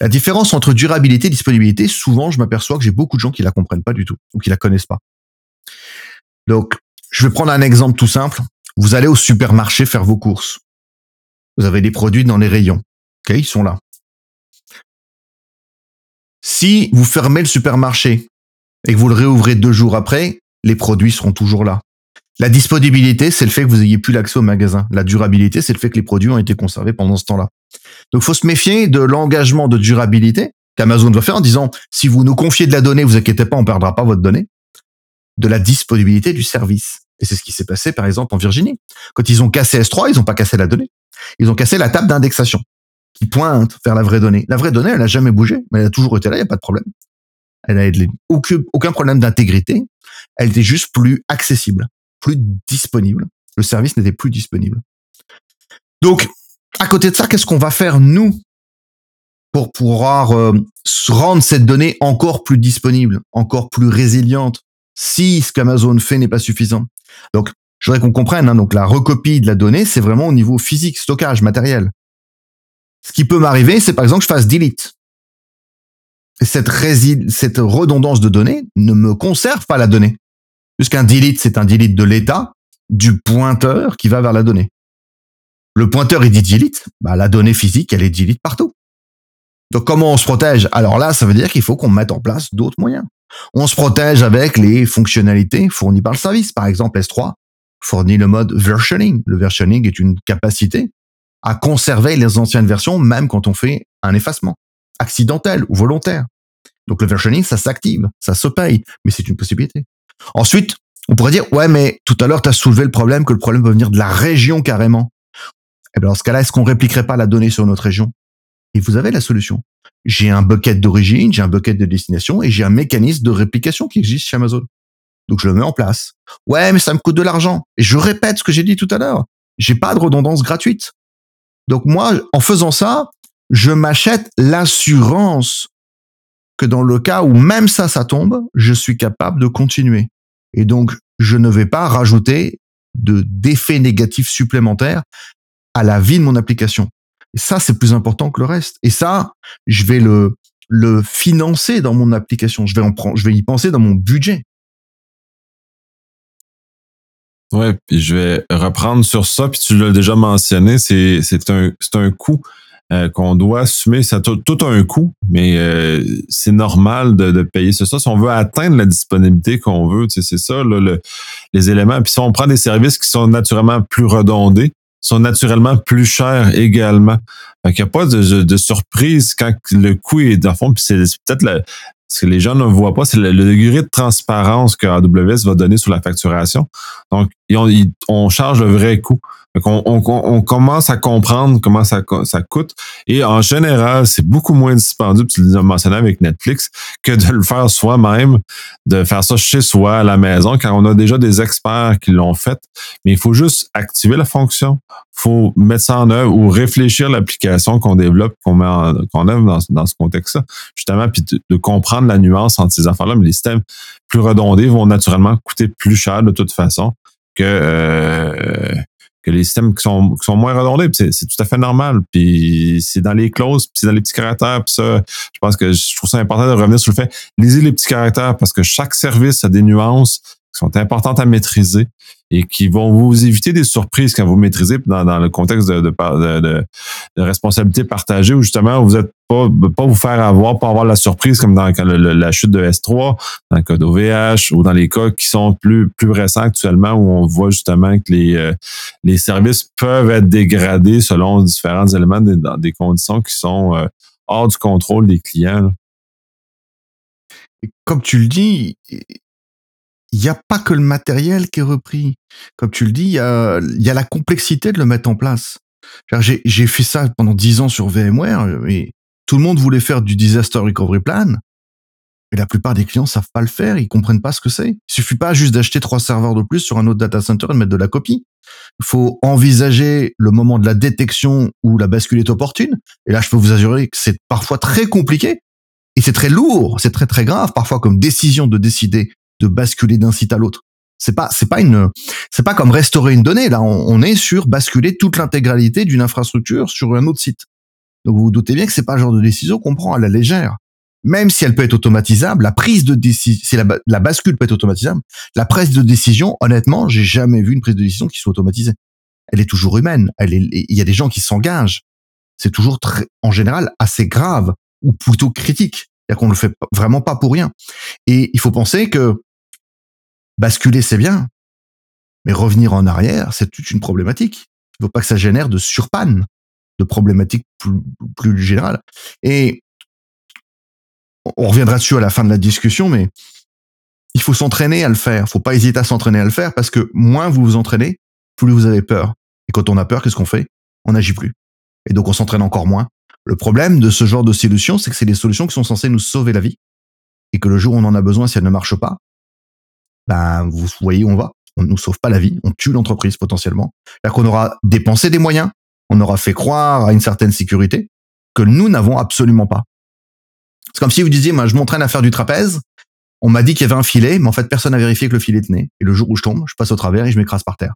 La différence entre durabilité et disponibilité, souvent, je m'aperçois que j'ai beaucoup de gens qui la comprennent pas du tout ou qui la connaissent pas. Donc, je vais prendre un exemple tout simple. Vous allez au supermarché faire vos courses. Vous avez des produits dans les rayons. OK, ils sont là. Si vous fermez le supermarché et que vous le réouvrez deux jours après, les produits seront toujours là. La disponibilité, c'est le fait que vous ayez plus l'accès au magasin. La durabilité, c'est le fait que les produits ont été conservés pendant ce temps-là. Donc, faut se méfier de l'engagement de durabilité qu'Amazon doit faire en disant, si vous nous confiez de la donnée, vous inquiétez pas, on perdra pas votre donnée. De la disponibilité du service. Et c'est ce qui s'est passé, par exemple, en Virginie. Quand ils ont cassé S3, ils n'ont pas cassé la donnée. Ils ont cassé la table d'indexation qui pointe vers la vraie donnée. La vraie donnée, elle n'a jamais bougé, mais elle a toujours été là, il n'y a pas de problème. Elle aucun, aucun problème d'intégrité. Elle était juste plus accessible, plus disponible. Le service n'était plus disponible. Donc, à côté de ça, qu'est-ce qu'on va faire, nous, pour pouvoir euh, rendre cette donnée encore plus disponible, encore plus résiliente, si ce qu'Amazon fait n'est pas suffisant? Donc, je voudrais qu'on comprenne, hein, donc la recopie de la donnée, c'est vraiment au niveau physique, stockage, matériel. Ce qui peut m'arriver, c'est par exemple que je fasse delete. cette, redondance de données ne me conserve pas la donnée. Puisqu'un delete, c'est un delete de l'état du pointeur qui va vers la donnée. Le pointeur, il dit delete, bah, la donnée physique, elle est delete partout. Donc comment on se protège? Alors là, ça veut dire qu'il faut qu'on mette en place d'autres moyens. On se protège avec les fonctionnalités fournies par le service. Par exemple, S3 fournit le mode versioning. Le versioning est une capacité à conserver les anciennes versions, même quand on fait un effacement, accidentel ou volontaire. Donc le versioning, ça s'active, ça se paye, mais c'est une possibilité. Ensuite, on pourrait dire, ouais, mais tout à l'heure, tu as soulevé le problème que le problème peut venir de la région carrément. Eh bien, dans ce cas-là, est-ce qu'on répliquerait pas la donnée sur notre région? Et vous avez la solution. J'ai un bucket d'origine, j'ai un bucket de destination et j'ai un mécanisme de réplication qui existe chez Amazon. Donc je le mets en place. Ouais, mais ça me coûte de l'argent. Et je répète ce que j'ai dit tout à l'heure. J'ai pas de redondance gratuite. Donc moi, en faisant ça, je m'achète l'assurance que dans le cas où même ça, ça tombe, je suis capable de continuer. Et donc, je ne vais pas rajouter de d'effets négatifs supplémentaires à la vie de mon application. Ça, c'est plus important que le reste. Et ça, je vais le, le financer dans mon application. Je vais en prendre, je vais y penser dans mon budget. Ouais, puis je vais reprendre sur ça, puis tu l'as déjà mentionné, c'est c'est un c'est un coût euh, qu'on doit assumer. Ça tout, un coût, mais euh, c'est normal de, de payer ça. Si on veut atteindre la disponibilité qu'on veut, tu sais, c'est ça là, le, les éléments. Puis si on prend des services qui sont naturellement plus redondés, sont naturellement plus chers également. Fait qu'il n'y a pas de, de, surprise quand le coût est dans le fond, c'est peut-être ce que les gens ne voient pas, c'est le, degré de transparence que AWS va donner sur la facturation. Donc, on, charge le vrai coût. On, on, commence à comprendre comment ça, coûte. Et en général, c'est beaucoup moins dispendieux, tu l'as mentionné avec Netflix, que de le faire soi-même, de faire ça chez soi, à la maison, quand on a déjà des experts qui l'ont fait. Mais il faut juste activer la fonction. Faut mettre ça en œuvre ou réfléchir l'application qu'on développe, qu'on met qu'on œuvre dans, dans ce contexte-là. Justement, puis de, comprendre la nuance entre ces affaires-là. Mais les systèmes plus redondés vont naturellement coûter plus cher de toute façon que euh, que les systèmes qui sont, qui sont moins redondés, c'est tout à fait normal. Puis c'est dans les clauses, puis c'est dans les petits caractères. Puis ça, je pense que je trouve ça important de revenir sur le fait, lisez les petits caractères parce que chaque service a des nuances qui sont importantes à maîtriser et qui vont vous éviter des surprises quand vous maîtrisez dans, le contexte de, de, responsabilité partagée où justement vous êtes pas pas vous faire avoir, pas avoir la surprise comme dans la chute de S3, dans le cas d'OVH ou dans les cas qui sont plus récents actuellement où on voit justement que les euh, les services peuvent être dégradés selon différents éléments dans des conditions qui sont euh, hors du contrôle des clients. comme tu le dis, il n'y a pas que le matériel qui est repris. Comme tu le dis, il y a, y a la complexité de le mettre en place. J'ai fait ça pendant dix ans sur VMware et tout le monde voulait faire du disaster recovery plan. Et la plupart des clients savent pas le faire, ils comprennent pas ce que c'est. Il suffit pas juste d'acheter trois serveurs de plus sur un autre data center et de mettre de la copie. Il faut envisager le moment de la détection où la bascule est opportune. Et là, je peux vous assurer que c'est parfois très compliqué. Et c'est très lourd, c'est très très grave parfois comme décision de décider de basculer d'un site à l'autre. C'est pas, c'est pas une, c'est pas comme restaurer une donnée. Là, on, est sur basculer toute l'intégralité d'une infrastructure sur un autre site. Donc vous vous doutez bien que c'est pas le genre de décision qu'on prend à la légère. Même si elle peut être automatisable, la prise de décision, si la, bascule peut être automatisable, la prise de décision, honnêtement, j'ai jamais vu une prise de décision qui soit automatisée. Elle est toujours humaine. Elle est, il y a des gens qui s'engagent. C'est toujours très, en général assez grave ou plutôt critique. C'est-à-dire qu'on le fait vraiment pas pour rien. Et il faut penser que basculer, c'est bien, mais revenir en arrière, c'est toute une problématique. Il ne faut pas que ça génère de surpanne, de problématiques plus, plus générales. Et on reviendra dessus à la fin de la discussion, mais il faut s'entraîner à le faire. Il faut pas hésiter à s'entraîner à le faire parce que moins vous vous entraînez, plus vous avez peur. Et quand on a peur, qu'est-ce qu'on fait? On n'agit plus. Et donc on s'entraîne encore moins. Le problème de ce genre de solutions, c'est que c'est des solutions qui sont censées nous sauver la vie. Et que le jour où on en a besoin, si elles ne marchent pas, ben, vous voyez où on va. On ne nous sauve pas la vie, on tue l'entreprise potentiellement. Là qu'on aura dépensé des moyens, on aura fait croire à une certaine sécurité que nous n'avons absolument pas. C'est comme si vous disiez, moi, je m'entraîne à faire du trapèze. On m'a dit qu'il y avait un filet, mais en fait, personne n'a vérifié que le filet tenait. Et le jour où je tombe, je passe au travers et je m'écrase par terre.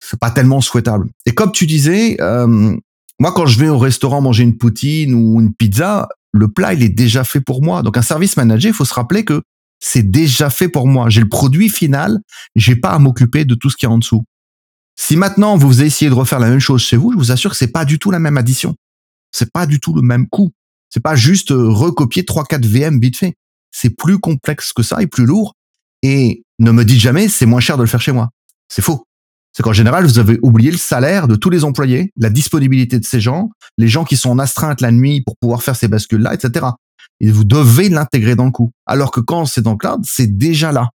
C'est pas tellement souhaitable. Et comme tu disais, euh, moi, quand je vais au restaurant manger une poutine ou une pizza, le plat, il est déjà fait pour moi. Donc, un service manager, il faut se rappeler que c'est déjà fait pour moi. J'ai le produit final, j'ai pas à m'occuper de tout ce qui est en dessous. Si maintenant vous essayez de refaire la même chose chez vous, je vous assure que c'est pas du tout la même addition. C'est pas du tout le même coût. C'est pas juste euh, recopier 3-4 VM vite fait. C'est plus complexe que ça et plus lourd. Et ne me dites jamais c'est moins cher de le faire chez moi. C'est faux. C'est qu'en général, vous avez oublié le salaire de tous les employés, la disponibilité de ces gens, les gens qui sont en astreinte la nuit pour pouvoir faire ces bascules-là, etc et vous devez l'intégrer dans le coût. Alors que quand c'est dans le cloud, c'est déjà là.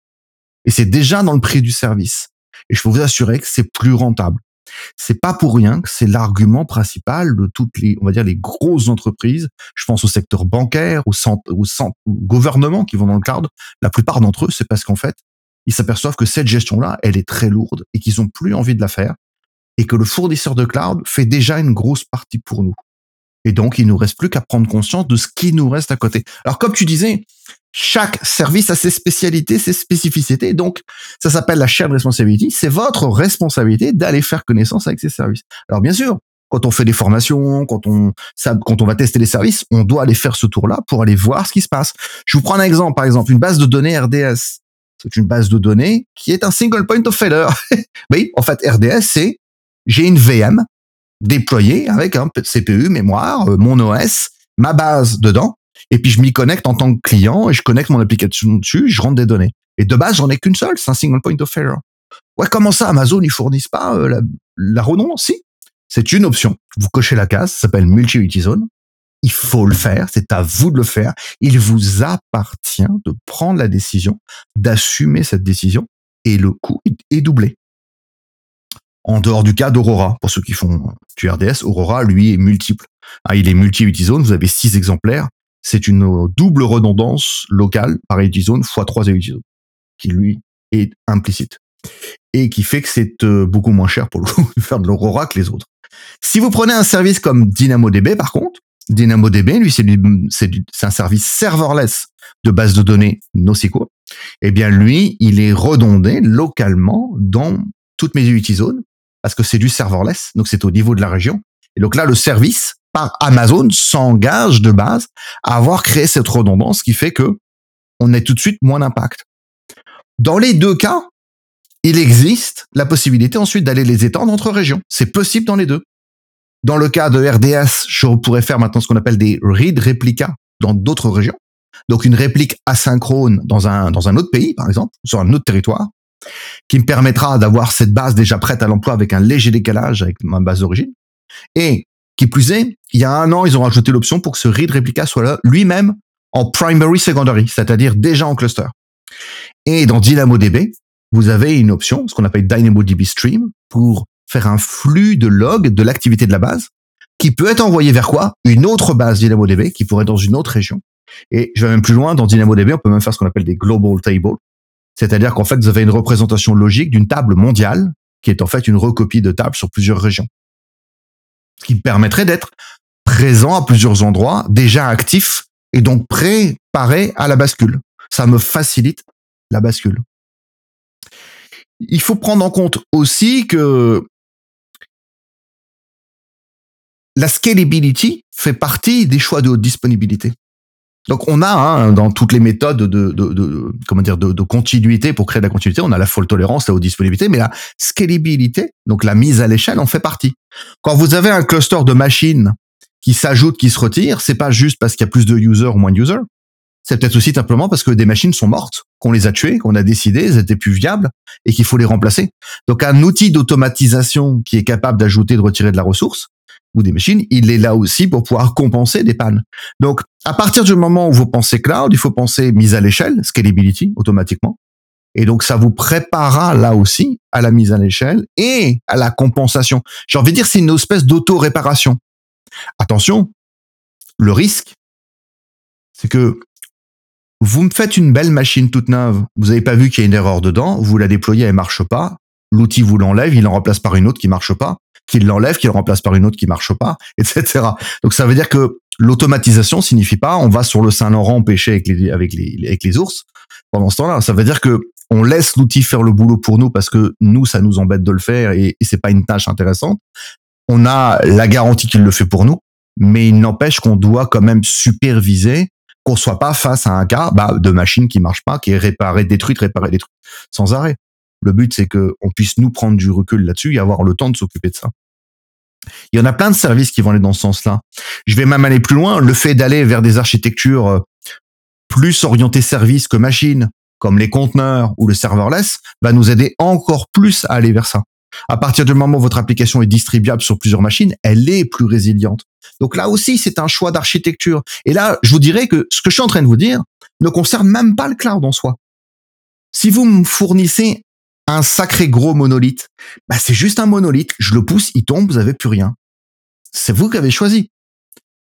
Et c'est déjà dans le prix du service. Et je peux vous assurer que c'est plus rentable. C'est pas pour rien que c'est l'argument principal de toutes les, on va dire, les grosses entreprises. Je pense au secteur bancaire, au centre, au, centre, au gouvernement qui vont dans le cloud. La plupart d'entre eux, c'est parce qu'en fait, ils s'aperçoivent que cette gestion-là, elle est très lourde et qu'ils ont plus envie de la faire et que le fournisseur de cloud fait déjà une grosse partie pour nous. Et donc, il nous reste plus qu'à prendre conscience de ce qui nous reste à côté. Alors, comme tu disais, chaque service a ses spécialités, ses spécificités. Donc, ça s'appelle la shared responsibility. C'est votre responsabilité d'aller faire connaissance avec ces services. Alors, bien sûr, quand on fait des formations, quand on, quand on va tester les services, on doit aller faire ce tour-là pour aller voir ce qui se passe. Je vous prends un exemple, par exemple, une base de données RDS. C'est une base de données qui est un single point of failure. oui, en fait, RDS, c'est j'ai une VM déployé avec un CPU, mémoire, euh, mon OS, ma base dedans, et puis je m'y connecte en tant que client et je connecte mon application dessus, je rentre des données. Et de base, j'en ai qu'une seule, c'est un single point of failure. Ouais, comment ça, Amazon, ils fournissent pas euh, la, la redondance Si, C'est une option. Vous cochez la case, ça s'appelle multi-utility zone. Il faut le faire, c'est à vous de le faire. Il vous appartient de prendre la décision, d'assumer cette décision et le coût est doublé. En dehors du cas d'Aurora, pour ceux qui font du RDS, Aurora, lui, est multiple. Ah, il est multi zone, vous avez six exemplaires. C'est une double redondance locale par zone fois trois zone, qui lui est implicite. Et qui fait que c'est euh, beaucoup moins cher pour faire de l'Aurora que les autres. Si vous prenez un service comme DynamoDB, par contre, DynamoDB, lui, c'est un service serverless de base de données NoSQL. Eh bien, lui, il est redondé localement dans toutes mes UT zones parce que c'est du serverless, donc c'est au niveau de la région. Et donc là, le service par Amazon s'engage de base à avoir créé cette redondance qui fait que on a tout de suite moins d'impact. Dans les deux cas, il existe la possibilité ensuite d'aller les étendre entre régions. C'est possible dans les deux. Dans le cas de RDS, je pourrais faire maintenant ce qu'on appelle des read réplicas dans d'autres régions. Donc une réplique asynchrone dans un, dans un autre pays, par exemple, sur un autre territoire, qui me permettra d'avoir cette base déjà prête à l'emploi avec un léger décalage avec ma base d'origine. Et qui plus est, il y a un an, ils ont rajouté l'option pour que ce read réplica soit là lui-même en primary secondary, c'est-à-dire déjà en cluster. Et dans DynamoDB, vous avez une option, ce qu'on appelle DynamoDB Stream, pour faire un flux de log de l'activité de la base qui peut être envoyé vers quoi? Une autre base DynamoDB qui pourrait être dans une autre région. Et je vais même plus loin, dans DynamoDB, on peut même faire ce qu'on appelle des global tables. C'est-à-dire qu'en fait, vous avez une représentation logique d'une table mondiale qui est en fait une recopie de table sur plusieurs régions. Ce qui permettrait d'être présent à plusieurs endroits, déjà actif et donc préparé à la bascule. Ça me facilite la bascule. Il faut prendre en compte aussi que la scalability fait partie des choix de haute disponibilité. Donc on a hein, dans toutes les méthodes de, de, comment dire de, continuité pour créer de la continuité, on a la faute tolérance, la haute disponibilité, mais la scalabilité, donc la mise à l'échelle, en fait partie. Quand vous avez un cluster de machines qui s'ajoute, qui se retire, c'est pas juste parce qu'il y a plus de users ou moins de users. C'est peut-être aussi simplement parce que des machines sont mortes, qu'on les a tuées, qu'on a décidé, elles étaient plus viables et qu'il faut les remplacer. Donc un outil d'automatisation qui est capable d'ajouter, de retirer de la ressource, ou des machines, il est là aussi pour pouvoir compenser des pannes. Donc, à partir du moment où vous pensez cloud, il faut penser mise à l'échelle, scalability, automatiquement. Et donc, ça vous préparera là aussi à la mise à l'échelle et à la compensation. J'ai envie de dire, c'est une espèce d'auto-réparation. Attention, le risque, c'est que vous me faites une belle machine toute neuve, vous n'avez pas vu qu'il y a une erreur dedans, vous la déployez, elle marche pas, l'outil vous l'enlève, il en remplace par une autre qui marche pas qu'il l'enlève, qu'il le remplace par une autre qui marche pas, etc. Donc ça veut dire que l'automatisation signifie pas on va sur le Saint-Laurent pêcher avec les, avec les, avec les ours pendant ce temps-là. Ça veut dire que on laisse l'outil faire le boulot pour nous parce que nous, ça nous embête de le faire et, c'est pas une tâche intéressante. On a la garantie qu'il le fait pour nous, mais il n'empêche qu'on doit quand même superviser qu'on soit pas face à un cas bah, de machine qui marche pas, qui est réparée, détruite, réparée, détruite, sans arrêt. Le but, c'est que on puisse nous prendre du recul là-dessus et avoir le temps de s'occuper de ça. Il y en a plein de services qui vont aller dans ce sens-là. Je vais même aller plus loin. Le fait d'aller vers des architectures euh, plus orientées services que machines, comme les conteneurs ou le serverless, va nous aider encore plus à aller vers ça. À partir du moment où votre application est distribuable sur plusieurs machines, elle est plus résiliente. Donc là aussi, c'est un choix d'architecture. Et là, je vous dirais que ce que je suis en train de vous dire ne concerne même pas le cloud en soi. Si vous me fournissez un sacré gros monolithe. Bah, c'est juste un monolithe. Je le pousse, il tombe, vous avez plus rien. C'est vous qui avez choisi.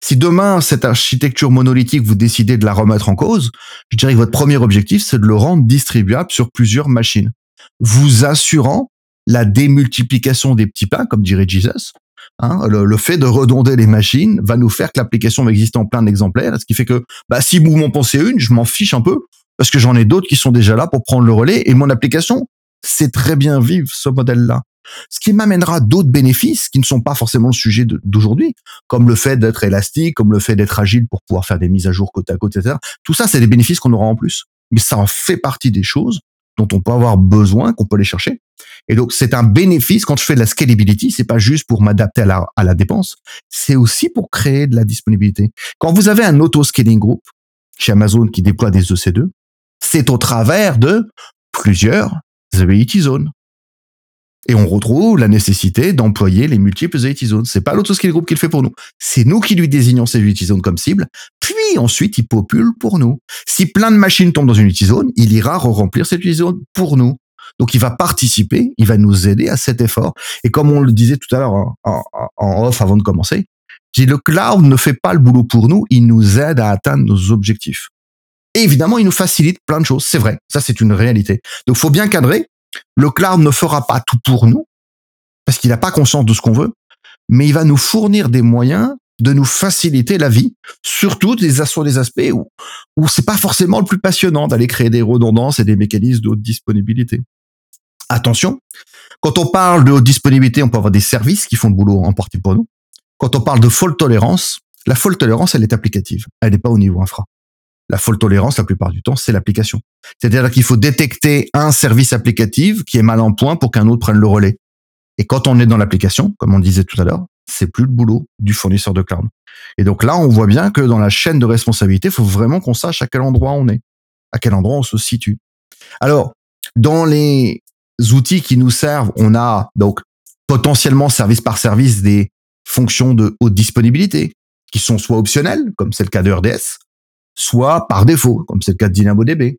Si demain, cette architecture monolithique, vous décidez de la remettre en cause, je dirais que votre premier objectif, c'est de le rendre distribuable sur plusieurs machines. Vous assurant la démultiplication des petits pains, comme dirait Jesus. Hein, le, fait de redonder les machines va nous faire que l'application va exister en plein d'exemplaires, ce qui fait que bah, si vous m'en pensez une, je m'en fiche un peu, parce que j'en ai d'autres qui sont déjà là pour prendre le relais, et mon application c'est très bien vivre ce modèle-là. Ce qui m'amènera d'autres bénéfices qui ne sont pas forcément le sujet d'aujourd'hui, comme le fait d'être élastique, comme le fait d'être agile pour pouvoir faire des mises à jour côte à côte, etc. Tout ça, c'est des bénéfices qu'on aura en plus. Mais ça en fait partie des choses dont on peut avoir besoin, qu'on peut aller chercher. Et donc, c'est un bénéfice quand je fais de la scalability. C'est pas juste pour m'adapter à la, à la dépense. C'est aussi pour créer de la disponibilité. Quand vous avez un auto-scaling group chez Amazon qui déploie des EC2, c'est au travers de plusieurs Ability Zone. Et on retrouve la nécessité d'employer les multiples utility zones. C'est pas l'autre skill group qui le fait pour nous. C'est nous qui lui désignons ces utility zones comme cible. Puis ensuite, il popule pour nous. Si plein de machines tombent dans une utility zone, il ira re-remplir cette utility zone pour nous. Donc, il va participer, il va nous aider à cet effort. Et comme on le disait tout à l'heure en, en, off avant de commencer, le cloud ne fait pas le boulot pour nous, il nous aide à atteindre nos objectifs. Et évidemment, il nous facilite plein de choses. C'est vrai. Ça, c'est une réalité. Donc, faut bien cadrer. Le cloud ne fera pas tout pour nous parce qu'il n'a pas conscience de ce qu'on veut, mais il va nous fournir des moyens de nous faciliter la vie, surtout des, sur des aspects où, c'est pas forcément le plus passionnant d'aller créer des redondances et des mécanismes de haute disponibilité. Attention, quand on parle de haute disponibilité, on peut avoir des services qui font le boulot en partie pour nous. Quand on parle de faute tolérance, la faute tolérance, elle est applicative. Elle n'est pas au niveau infra. La faute tolérance, la plupart du temps, c'est l'application. C'est-à-dire qu'il faut détecter un service applicatif qui est mal en point pour qu'un autre prenne le relais. Et quand on est dans l'application, comme on disait tout à l'heure, c'est plus le boulot du fournisseur de cloud. Et donc là, on voit bien que dans la chaîne de responsabilité, il faut vraiment qu'on sache à quel endroit on est, à quel endroit on se situe. Alors, dans les outils qui nous servent, on a donc potentiellement service par service des fonctions de haute disponibilité qui sont soit optionnelles, comme c'est le cas de RDS, soit par défaut, comme c'est le cas de DynamoDB.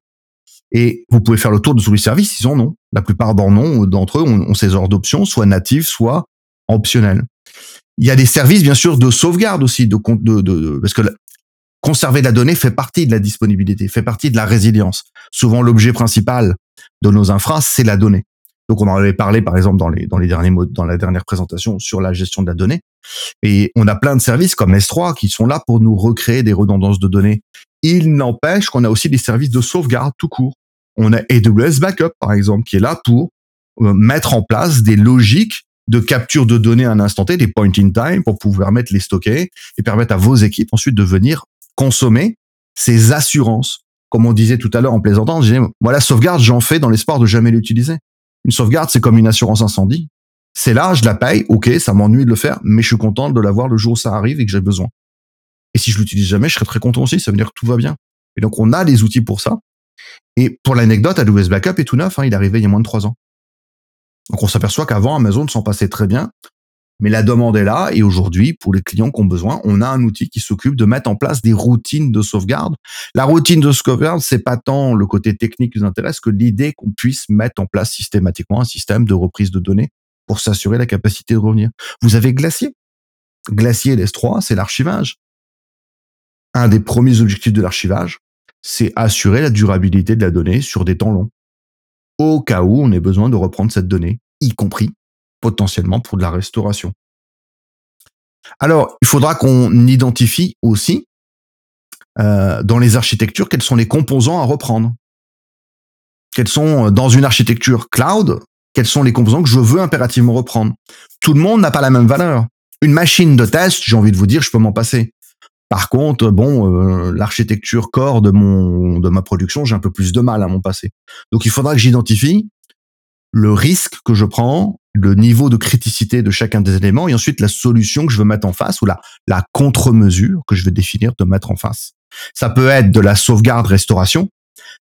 Et vous pouvez faire le tour de tous les services, ils en ont. La plupart d'entre eux ont, ces ordres d'options, soit natifs, soit optionnels. Il y a des services, bien sûr, de sauvegarde aussi, de, de, de parce que conserver la donnée fait partie de la disponibilité, fait partie de la résilience. Souvent, l'objet principal de nos infras, c'est la donnée. Donc, on en avait parlé, par exemple, dans les, dans les derniers dans la dernière présentation sur la gestion de la donnée. Et on a plein de services comme S3 qui sont là pour nous recréer des redondances de données il n'empêche qu'on a aussi des services de sauvegarde tout court. On a AWS Backup, par exemple, qui est là pour euh, mettre en place des logiques de capture de données à un instant T, des point in time, pour pouvoir mettre les stocker et permettre à vos équipes ensuite de venir consommer ces assurances. Comme on disait tout à l'heure en plaisantant, moi la sauvegarde, j'en fais dans l'espoir de jamais l'utiliser. Une sauvegarde, c'est comme une assurance incendie. C'est là, je la paye, ok, ça m'ennuie de le faire, mais je suis content de l'avoir le jour où ça arrive et que j'ai besoin. Et si je l'utilise jamais, je serais très content aussi. Ça veut dire que tout va bien. Et donc, on a les outils pour ça. Et pour l'anecdote, AWS Backup est tout neuf. Hein, il est arrivé il y a moins de trois ans. Donc, on s'aperçoit qu'avant, Amazon s'en passait très bien. Mais la demande est là. Et aujourd'hui, pour les clients qui ont besoin, on a un outil qui s'occupe de mettre en place des routines de sauvegarde. La routine de sauvegarde, c'est pas tant le côté technique qui nous intéresse que l'idée qu'on puisse mettre en place systématiquement un système de reprise de données pour s'assurer la capacité de revenir. Vous avez Glacier. Glacier LS3, c'est l'archivage un des premiers objectifs de l'archivage, c'est assurer la durabilité de la donnée sur des temps longs. Au cas où on ait besoin de reprendre cette donnée, y compris potentiellement pour de la restauration. Alors, il faudra qu'on identifie aussi euh, dans les architectures quels sont les composants à reprendre. Quels sont euh, dans une architecture cloud, quels sont les composants que je veux impérativement reprendre. Tout le monde n'a pas la même valeur. Une machine de test, j'ai envie de vous dire, je peux m'en passer. Par contre, bon, euh, l'architecture core de mon de ma production, j'ai un peu plus de mal à mon passer. Donc il faudra que j'identifie le risque que je prends, le niveau de criticité de chacun des éléments et ensuite la solution que je veux mettre en face ou la la contre-mesure que je vais définir de mettre en face. Ça peut être de la sauvegarde restauration,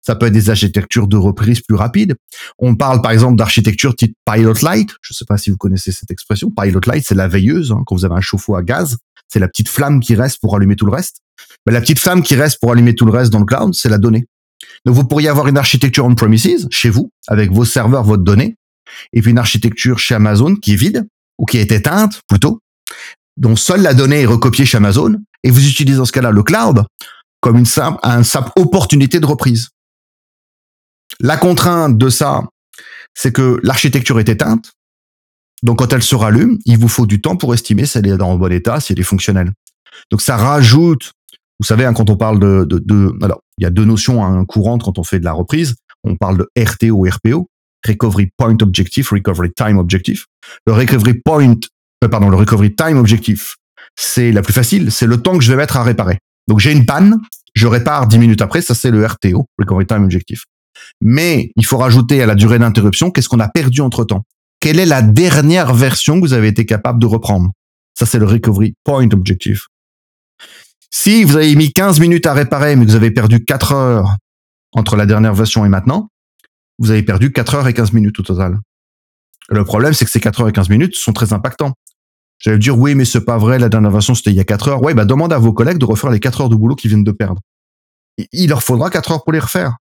ça peut être des architectures de reprise plus rapides. On parle par exemple d'architecture type Pilot Light. Je ne sais pas si vous connaissez cette expression. Pilot Light, c'est la veilleuse. Hein, quand vous avez un chauffe-eau à gaz, c'est la petite flamme qui reste pour allumer tout le reste. Mais la petite flamme qui reste pour allumer tout le reste dans le cloud, c'est la donnée. Donc vous pourriez avoir une architecture on-premises chez vous, avec vos serveurs, votre donnée, et puis une architecture chez Amazon qui est vide, ou qui est éteinte plutôt, dont seule la donnée est recopiée chez Amazon, et vous utilisez dans ce cas-là le cloud comme une une simple opportunité de reprise. La contrainte de ça, c'est que l'architecture est éteinte, donc quand elle se rallume, il vous faut du temps pour estimer si elle est dans le bon état, si elle est fonctionnelle. Donc ça rajoute, vous savez, hein, quand on parle de, alors il y a deux notions hein, courantes quand on fait de la reprise. On parle de RTO, RPO, Recovery Point Objective, Recovery Time Objective. Le Recovery Point, euh, pardon, le Recovery Time Objective, c'est la plus facile, c'est le temps que je vais mettre à réparer. Donc j'ai une panne, je répare dix minutes après, ça c'est le RTO, Recovery Time Objective. Mais il faut rajouter à la durée d'interruption qu'est-ce qu'on a perdu entre temps quelle est la dernière version que vous avez été capable de reprendre? Ça, c'est le Recovery Point Objective. Si vous avez mis 15 minutes à réparer, mais que vous avez perdu 4 heures entre la dernière version et maintenant, vous avez perdu 4 heures et 15 minutes au total. Le problème, c'est que ces 4 heures et 15 minutes sont très impactants. J'allais dire, oui, mais c'est pas vrai, la dernière version, c'était il y a 4 heures. Ouais, bah, demande à vos collègues de refaire les 4 heures de boulot qu'ils viennent de perdre. Il leur faudra 4 heures pour les refaire.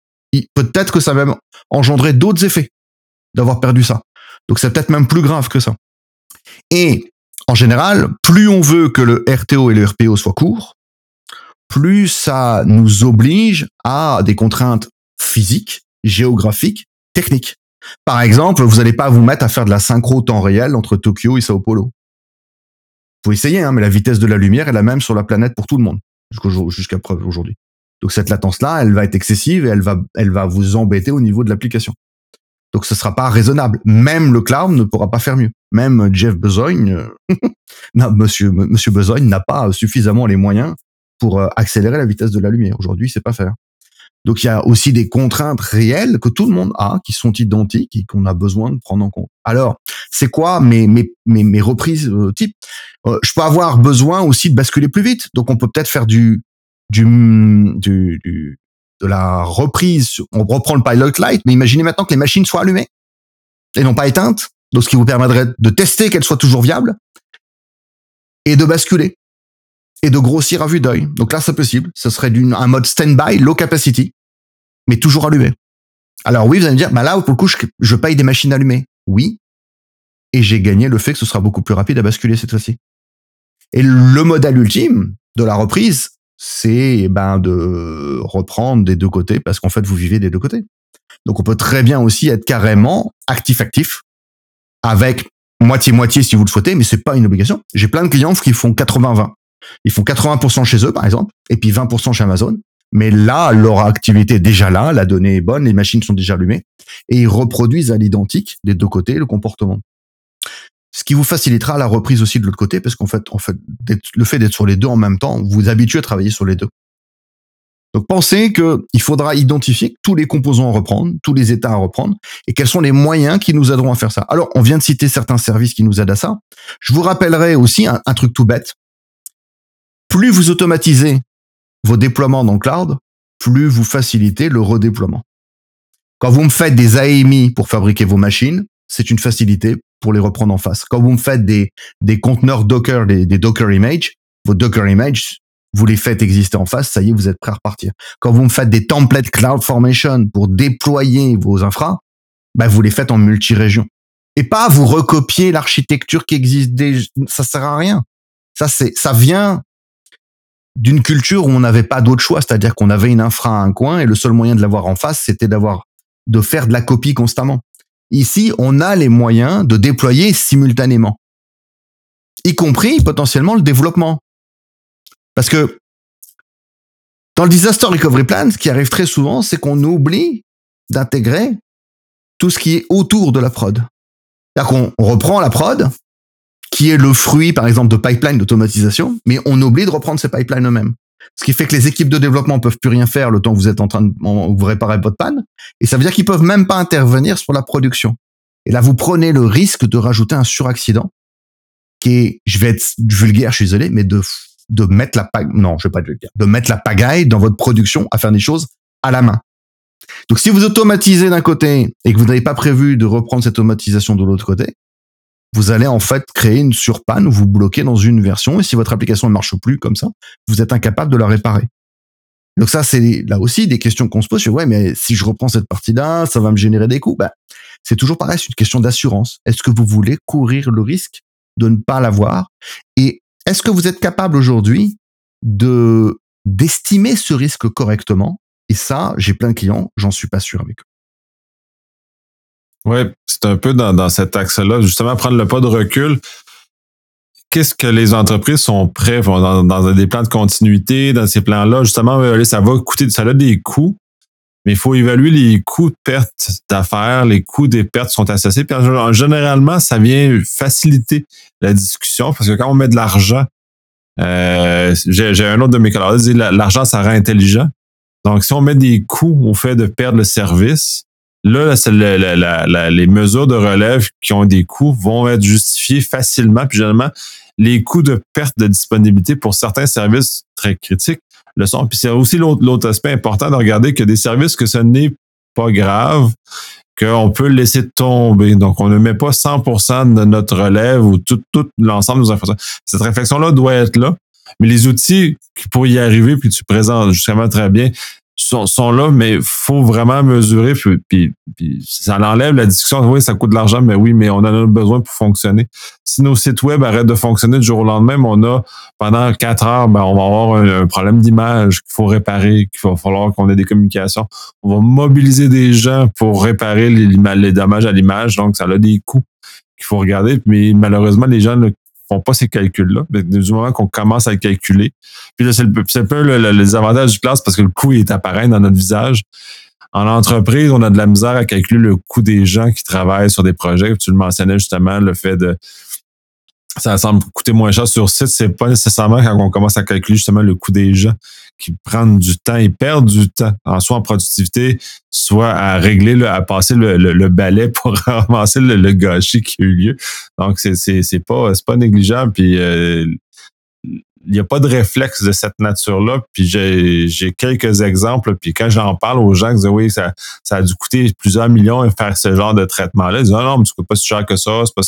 Peut-être que ça va même engendrer d'autres effets d'avoir perdu ça. Donc c'est peut-être même plus grave que ça. Et en général, plus on veut que le RTO et le RPO soient courts, plus ça nous oblige à des contraintes physiques, géographiques, techniques. Par exemple, vous n'allez pas vous mettre à faire de la synchro temps réel entre Tokyo et Sao Paulo. Faut essayer, hein, mais la vitesse de la lumière est la même sur la planète pour tout le monde jusqu'à preuve aujourd'hui. Donc cette latence-là, elle va être excessive et elle va, elle va vous embêter au niveau de l'application. Donc ce sera pas raisonnable. Même le cloud ne pourra pas faire mieux. Même Jeff Bezogne, euh, non, monsieur, monsieur Bezogne n'a pas suffisamment les moyens pour euh, accélérer la vitesse de la lumière. Aujourd'hui, c'est pas faire. Donc il y a aussi des contraintes réelles que tout le monde a, qui sont identiques et qu'on a besoin de prendre en compte. Alors, c'est quoi mes, mes, mes, mes reprises euh, type Je peux avoir besoin aussi de basculer plus vite. Donc on peut peut-être faire du, du, du, du, de la reprise, on reprend le pilot light, mais imaginez maintenant que les machines soient allumées et non pas éteintes, donc ce qui vous permettrait de tester qu'elles soient toujours viables et de basculer et de grossir à vue d'œil. Donc là, c'est possible. Ce serait un mode stand-by, low capacity, mais toujours allumé. Alors oui, vous allez me dire, bah là, pour le coup, je, je paye des machines allumées. Oui. Et j'ai gagné le fait que ce sera beaucoup plus rapide à basculer cette fois-ci. Et le modèle ultime de la reprise, c'est eh ben de reprendre des deux côtés parce qu'en fait vous vivez des deux côtés. Donc on peut très bien aussi être carrément actif actif avec moitié moitié si vous le souhaitez, mais c'est pas une obligation. J'ai plein de clients qui font 80-20. Ils font 80% chez eux par exemple et puis 20% chez Amazon. Mais là, leur activité est déjà là, la donnée est bonne, les machines sont déjà allumées et ils reproduisent à l'identique des deux côtés le comportement ce qui vous facilitera la reprise aussi de l'autre côté, parce qu'en fait, en fait, le fait d'être sur les deux en même temps, vous vous habituez à travailler sur les deux. Donc pensez qu'il faudra identifier tous les composants à reprendre, tous les états à reprendre, et quels sont les moyens qui nous aideront à faire ça. Alors, on vient de citer certains services qui nous aident à ça. Je vous rappellerai aussi un, un truc tout bête. Plus vous automatisez vos déploiements dans le cloud, plus vous facilitez le redéploiement. Quand vous me faites des AMI pour fabriquer vos machines, c'est une facilité pour les reprendre en face. Quand vous me faites des, des conteneurs Docker, des, des Docker images, vos Docker images, vous les faites exister en face, ça y est, vous êtes prêt à repartir. Quand vous me faites des templates CloudFormation pour déployer vos infras, bah, vous les faites en multi-région. Et pas vous recopier l'architecture qui existe déjà. Ça sert à rien. Ça, c'est, ça vient d'une culture où on n'avait pas d'autre choix, c'est-à-dire qu'on avait une infra à un coin et le seul moyen de l'avoir en face, c'était d'avoir, de faire de la copie constamment. Ici, on a les moyens de déployer simultanément, y compris potentiellement le développement. Parce que dans le disaster recovery plan, ce qui arrive très souvent, c'est qu'on oublie d'intégrer tout ce qui est autour de la prod. C'est-à-dire qu'on reprend la prod, qui est le fruit, par exemple, de pipelines d'automatisation, mais on oublie de reprendre ces pipelines eux-mêmes. Ce qui fait que les équipes de développement peuvent plus rien faire le temps que vous êtes en train de vous réparer votre panne. Et ça veut dire qu'ils peuvent même pas intervenir sur la production. Et là, vous prenez le risque de rajouter un suraccident qui est, je vais être vulgaire, je suis désolé, mais de, de mettre la pagaille, non, je vais pas être vulgaire, de mettre la pagaille dans votre production à faire des choses à la main. Donc, si vous automatisez d'un côté et que vous n'avez pas prévu de reprendre cette automatisation de l'autre côté, vous allez en fait créer une surpanne ou vous bloquez dans une version et si votre application ne marche plus comme ça, vous êtes incapable de la réparer. Donc ça, c'est là aussi des questions qu'on se pose. Ouais, mais si je reprends cette partie-là, ça va me générer des coûts. Ben, c'est toujours pareil, c'est une question d'assurance. Est-ce que vous voulez courir le risque de ne pas l'avoir? Et est-ce que vous êtes capable aujourd'hui de d'estimer ce risque correctement? Et ça, j'ai plein de clients, j'en suis pas sûr avec eux. Oui, c'est un peu dans, dans cet axe-là, justement, prendre le pas de recul. Qu'est-ce que les entreprises sont prêtes dans, dans des plans de continuité, dans ces plans-là? Justement, ça va coûter, ça a des coûts, mais il faut évaluer les coûts de perte d'affaires, les coûts des pertes sont associés. Puis, généralement, ça vient faciliter la discussion parce que quand on met de l'argent, euh, j'ai un autre de mes collègues qui dit l'argent, ça rend intelligent. Donc, si on met des coûts au fait de perdre le service, Là, les mesures de relève qui ont des coûts vont être justifiées facilement. Puis généralement, les coûts de perte de disponibilité pour certains services très critiques le sont. Puis c'est aussi l'autre aspect important de regarder que des services que ce n'est pas grave, qu'on peut laisser tomber. Donc, on ne met pas 100% de notre relève ou tout, tout l'ensemble de nos informations. Cette réflexion-là doit être là. Mais les outils pour y arriver, puis tu présentes justement très bien, sont, sont là, mais faut vraiment mesurer, puis, ça enlève la discussion. Oui, ça coûte de l'argent, mais oui, mais on en a besoin pour fonctionner. Si nos sites web arrêtent de fonctionner du jour au lendemain, on a pendant quatre heures, ben, on va avoir un, problème d'image qu'il faut réparer, qu'il va falloir qu'on ait des communications. On va mobiliser des gens pour réparer les, les dommages à l'image, donc ça a des coûts qu'il faut regarder. Mais malheureusement, les gens font pas ces calculs-là. Du moment qu'on commence à calculer. Puis là, c'est un peu le, les avantages du classe parce que le coût est apparent dans notre visage. En entreprise, on a de la misère à calculer le coût des gens qui travaillent sur des projets. Tu le mentionnais justement, le fait de ça semble coûter moins cher sur site, c'est pas nécessairement quand on commence à calculer justement le coût des gens qui prennent du temps et perdent du temps, soit en productivité, soit à régler, à passer le, le, balai pour ramasser le, gâchis qui a eu lieu. Donc, c'est, c'est, c'est pas, c'est pas négligeable. Puis, euh, il n'y a pas de réflexe de cette nature-là. Puis j'ai, j'ai quelques exemples. Puis quand j'en parle aux gens, ils disent oui, ça, ça a dû coûter plusieurs millions de faire ce genre de traitement-là. Ils disent ah non, mais ça coûte pas si cher que ça. C'est pas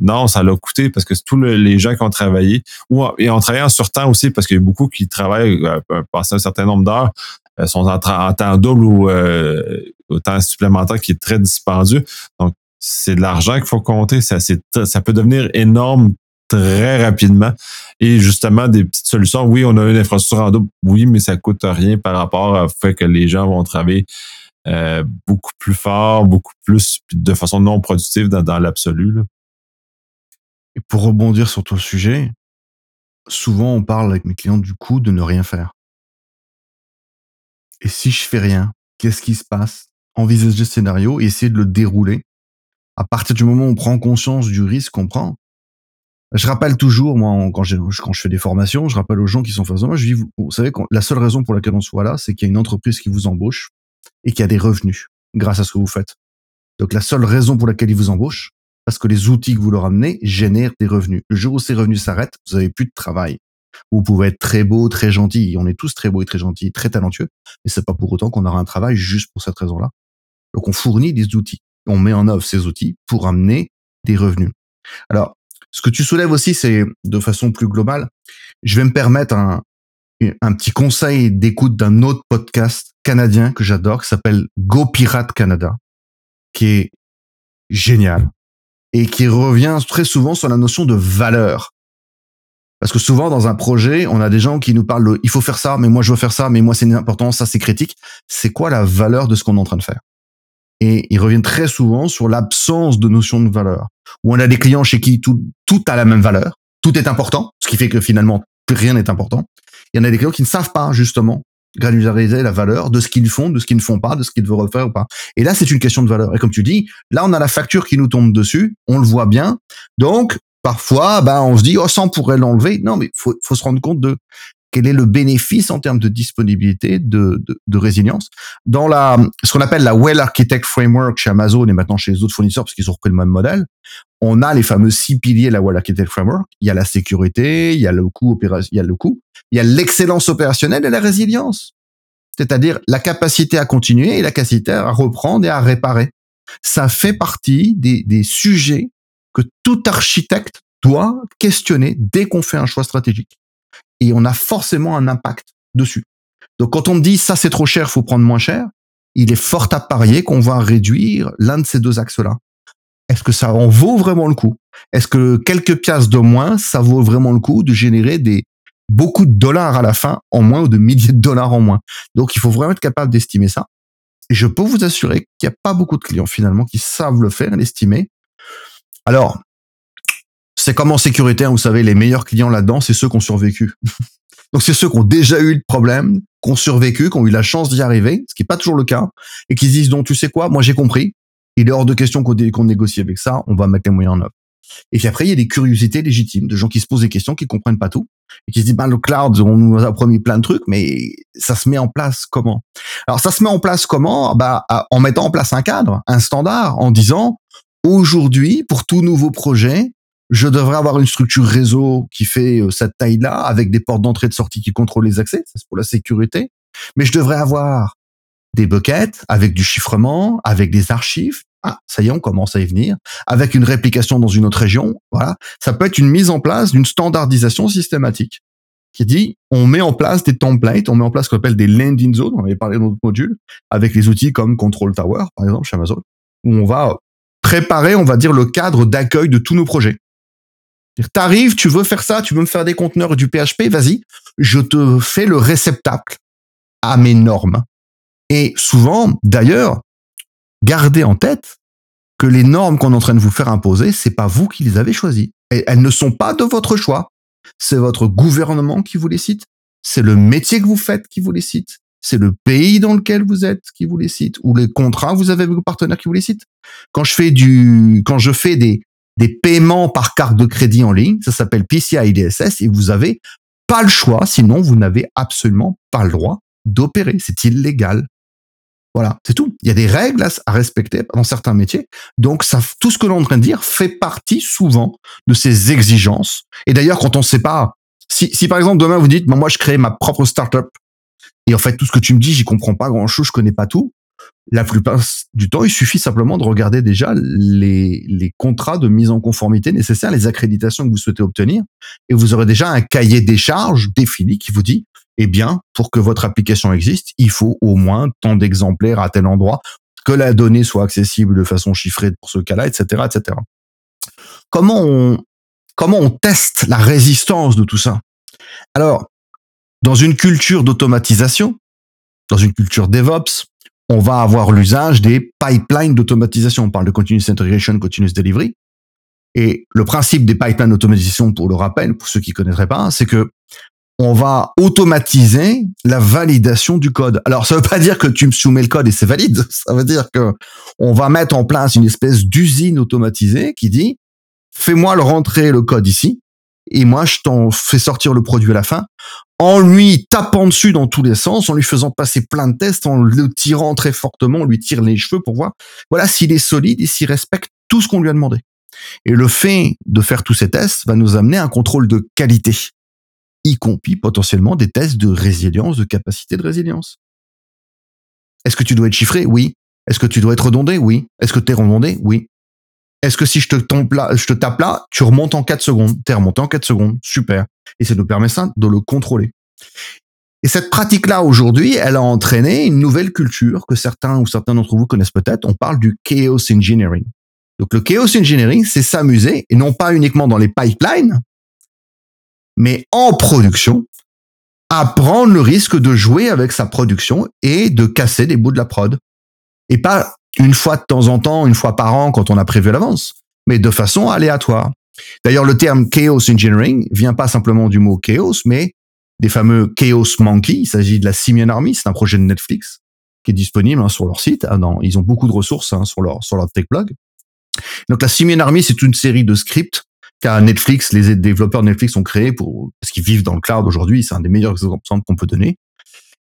non, ça l'a coûté parce que tous les gens qui ont travaillé, ou et ont travaillé en surtemps aussi parce qu'il y a beaucoup qui travaillent euh, passer un certain nombre d'heures, euh, sont en, temps double ou euh, au temps supplémentaire qui est très dispendieux. Donc, c'est de l'argent qu'il faut compter. Ça, ça peut devenir énorme très rapidement. Et justement, des petites solutions. Oui, on a une infrastructure en double. Oui, mais ça coûte rien par rapport au fait que les gens vont travailler euh, beaucoup plus fort, beaucoup plus de façon non productive dans, dans l'absolu. Et pour rebondir sur ton sujet, souvent on parle avec mes clients du coup de ne rien faire. Et si je fais rien, qu'est-ce qui se passe? Envisager le scénario et essayer de le dérouler. À partir du moment où on prend conscience du risque qu'on prend, je rappelle toujours, moi, quand, je, fais des formations, je rappelle aux gens qui sont face à moi, je dis, vous, vous savez, la seule raison pour laquelle on soit là, c'est qu'il y a une entreprise qui vous embauche et qui a des revenus grâce à ce que vous faites. Donc la seule raison pour laquelle ils vous embauchent, parce que les outils que vous leur amenez génèrent des revenus. Le jour où ces revenus s'arrêtent, vous avez plus de travail. Vous pouvez être très beau, très gentil. On est tous très beaux et très gentils, très talentueux. Mais c'est pas pour autant qu'on aura un travail juste pour cette raison-là. Donc, on fournit des outils. On met en œuvre ces outils pour amener des revenus. Alors, ce que tu soulèves aussi, c'est de façon plus globale. Je vais me permettre un petit conseil d'écoute d'un autre podcast canadien que j'adore, qui s'appelle Go Pirate Canada, qui est génial et qui revient très souvent sur la notion de valeur. Parce que souvent dans un projet, on a des gens qui nous parlent de, il faut faire ça, mais moi je veux faire ça, mais moi c'est important, ça c'est critique. C'est quoi la valeur de ce qu'on est en train de faire? Et ils reviennent très souvent sur l'absence de notion de valeur. Où on a des clients chez qui tout, tout a la même valeur, tout est important, ce qui fait que finalement rien n'est important. Il y en a des clients qui ne savent pas justement granulariser la valeur de ce qu'ils font, de ce qu'ils ne font pas, de ce qu'ils veulent refaire ou pas. Et là, c'est une question de valeur. Et comme tu dis, là, on a la facture qui nous tombe dessus, on le voit bien. Donc, parfois, ben, on se dit, oh, ça, on pourrait l'enlever. Non, mais faut, faut se rendre compte de quel est le bénéfice en termes de disponibilité, de, résilience. Dans la, ce qu'on appelle la Well Architect Framework chez Amazon et maintenant chez les autres fournisseurs, parce qu'ils ont repris le même modèle, on a les fameux six piliers de la Well Architect Framework. Il y a la sécurité, il y a le coût il y a le coût, il y a l'excellence opérationnelle et la résilience. C'est-à-dire la capacité à continuer et la capacité à reprendre et à réparer. Ça fait partie des sujets que tout architecte doit questionner dès qu'on fait un choix stratégique et on a forcément un impact dessus. Donc quand on me dit ça c'est trop cher, faut prendre moins cher, il est fort à parier qu'on va réduire l'un de ces deux axes-là. Est-ce que ça en vaut vraiment le coup? Est-ce que quelques pièces de moins, ça vaut vraiment le coup de générer des beaucoup de dollars à la fin en moins ou de milliers de dollars en moins? Donc il faut vraiment être capable d'estimer ça. Et je peux vous assurer qu'il n'y a pas beaucoup de clients finalement qui savent le faire, l'estimer. Alors, c'est comme en sécurité, hein, vous savez, les meilleurs clients là-dedans, c'est ceux qui ont survécu. Donc c'est ceux qui ont déjà eu le problème, qui ont survécu, qui ont eu la chance d'y arriver, ce qui n'est pas toujours le cas, et qui se disent donc tu sais quoi, moi j'ai compris, il est hors de question qu'on négocie avec ça, on va mettre les moyens en œuvre. Et puis après, il y a des curiosités légitimes de gens qui se posent des questions, qui comprennent pas tout, et qui se disent, ben, le cloud, on nous a promis plein de trucs, mais ça se met en place comment? Alors, ça se met en place comment? Bah, en mettant en place un cadre, un standard, en disant, aujourd'hui, pour tout nouveau projet, je devrais avoir une structure réseau qui fait euh, cette taille-là, avec des portes d'entrée et de sortie qui contrôlent les accès, c'est pour la sécurité. Mais je devrais avoir des buckets, avec du chiffrement, avec des archives. Ah, ça y est, on commence à y venir. Avec une réplication dans une autre région. Voilà. Ça peut être une mise en place d'une standardisation systématique qui dit on met en place des templates, on met en place ce qu'on appelle des landing zones, on avait parlé dans notre module, avec les outils comme Control Tower, par exemple, chez Amazon, où on va préparer, on va dire, le cadre d'accueil de tous nos projets. T'arrives, tu veux faire ça, tu veux me faire des conteneurs du PHP, vas-y, je te fais le réceptacle à mes normes. Et souvent, d'ailleurs, gardez en tête que les normes qu'on est en train de vous faire imposer, c'est pas vous qui les avez choisies. Et elles ne sont pas de votre choix. C'est votre gouvernement qui vous les cite. C'est le métier que vous faites qui vous les cite. C'est le pays dans lequel vous êtes qui vous les cite. Ou les contrats que vous avez avec vos partenaires qui vous les citent. Quand je fais du, quand je fais des, des paiements par carte de crédit en ligne, ça s'appelle PCI DSS et vous avez pas le choix, sinon vous n'avez absolument pas le droit d'opérer. C'est illégal. Voilà, c'est tout. Il y a des règles à respecter dans certains métiers. Donc, ça, tout ce que l'on est en train de dire fait partie souvent de ces exigences. Et d'ailleurs, quand on ne sait pas, si, si par exemple demain vous dites, moi je crée ma propre startup, et en fait tout ce que tu me dis, j'y comprends pas grand chose, je connais pas tout. La plupart du temps, il suffit simplement de regarder déjà les, les contrats de mise en conformité nécessaires, les accréditations que vous souhaitez obtenir, et vous aurez déjà un cahier des charges défini qui vous dit eh bien, pour que votre application existe, il faut au moins tant d'exemplaires à tel endroit, que la donnée soit accessible de façon chiffrée pour ce cas-là, etc., etc. Comment on, comment on teste la résistance de tout ça? Alors, dans une culture d'automatisation, dans une culture DevOps, on va avoir l'usage des pipelines d'automatisation. On parle de continuous integration, continuous delivery. Et le principe des pipelines d'automatisation, pour le rappel, pour ceux qui connaîtraient pas, c'est que on va automatiser la validation du code. Alors, ça veut pas dire que tu me soumets le code et c'est valide. Ça veut dire que on va mettre en place une espèce d'usine automatisée qui dit, fais-moi le rentrer le code ici et moi, je t'en fais sortir le produit à la fin en lui tapant dessus dans tous les sens, en lui faisant passer plein de tests, en le tirant très fortement, on lui tire les cheveux pour voir, voilà, s'il est solide et s'il respecte tout ce qu'on lui a demandé. Et le fait de faire tous ces tests va nous amener à un contrôle de qualité y compris potentiellement des tests de résilience, de capacité de résilience. Est-ce que tu dois être chiffré? Oui. Est-ce que tu dois être redondé? Oui. Est-ce que tu es redondé? Oui. Est-ce que si je te, tape là, tu remontes en 4 secondes Tu es remonté en 4 secondes. Super. Et ça nous permet ça de le contrôler. Et cette pratique-là, aujourd'hui, elle a entraîné une nouvelle culture que certains ou certains d'entre vous connaissent peut-être. On parle du chaos engineering. Donc le chaos engineering, c'est s'amuser, et non pas uniquement dans les pipelines, mais en production, à prendre le risque de jouer avec sa production et de casser des bouts de la prod. Et pas une fois de temps en temps, une fois par an quand on a prévu l'avance, mais de façon aléatoire. D'ailleurs, le terme chaos engineering vient pas simplement du mot chaos, mais des fameux chaos monkey. Il s'agit de la Simian Army, c'est un projet de Netflix qui est disponible hein, sur leur site. Ah non, ils ont beaucoup de ressources hein, sur leur sur leur tech blog. Donc la Simian Army, c'est une série de scripts car Netflix, les développeurs de Netflix ont créé pour, parce qu'ils vivent dans le cloud aujourd'hui, c'est un des meilleurs exemples qu'on peut donner.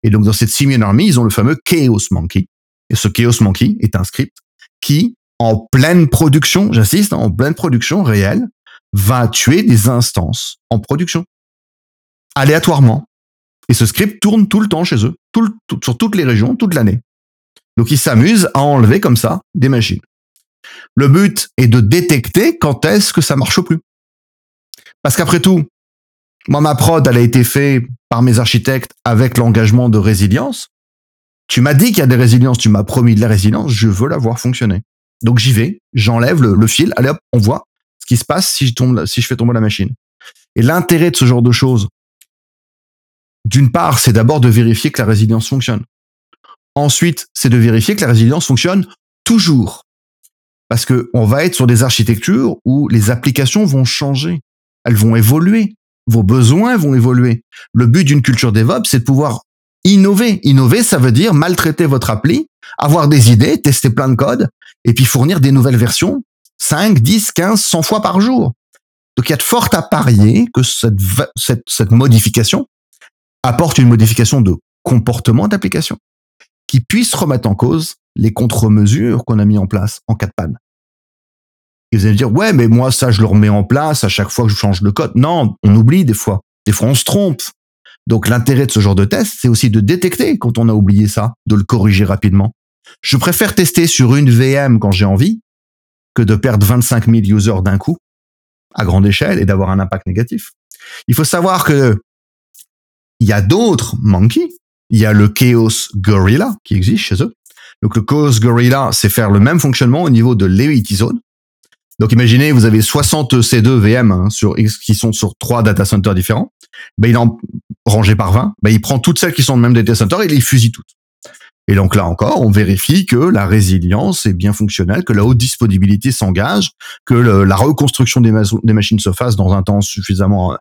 Et donc, dans cette Simian Army, ils ont le fameux Chaos Monkey. Et ce Chaos Monkey est un script qui, en pleine production, j'insiste, en pleine production réelle, va tuer des instances en production. Aléatoirement. Et ce script tourne tout le temps chez eux, sur toutes les régions, toute l'année. Donc, ils s'amusent à enlever comme ça des machines. Le but est de détecter quand est-ce que ça marche plus. Parce qu'après tout, moi, ma prod, elle a été faite par mes architectes avec l'engagement de résilience. Tu m'as dit qu'il y a des résiliences, tu m'as promis de la résilience, je veux la voir fonctionner. Donc j'y vais, j'enlève le, fil, allez hop, on voit ce qui se passe si je, tombe, si je fais tomber la machine. Et l'intérêt de ce genre de choses, d'une part, c'est d'abord de vérifier que la résilience fonctionne. Ensuite, c'est de vérifier que la résilience fonctionne toujours parce que on va être sur des architectures où les applications vont changer, elles vont évoluer, vos besoins vont évoluer. Le but d'une culture DevOps, c'est de pouvoir innover. Innover, ça veut dire maltraiter votre appli, avoir des idées, tester plein de code, et puis fournir des nouvelles versions 5, 10, 15, 100 fois par jour. Donc il y a de fortes à parier que cette, modification apporte une modification de comportement d'application qui puisse remettre en cause les contre-mesures qu'on a mis en place en cas de panne. Et vous allez dire, ouais, mais moi, ça, je le remets en place à chaque fois que je change le code. Non, on oublie des fois. Des fois, on se trompe. Donc l'intérêt de ce genre de test, c'est aussi de détecter quand on a oublié ça, de le corriger rapidement. Je préfère tester sur une VM quand j'ai envie que de perdre 25 000 users d'un coup à grande échelle et d'avoir un impact négatif. Il faut savoir que il y a d'autres monkeys. Il y a le Chaos Gorilla qui existe chez eux. Donc le Chaos Gorilla, c'est faire le même fonctionnement au niveau de l'Equity Zone. Donc imaginez, vous avez 60 C2 VM hein, sur qui sont sur trois data centers différents. Ben, il en rangé par 20. Ben, il prend toutes celles qui sont le même data center et il les fusille toutes. Et donc là encore, on vérifie que la résilience est bien fonctionnelle, que la haute disponibilité s'engage, que la reconstruction des, machines se fasse dans un temps suffisamment,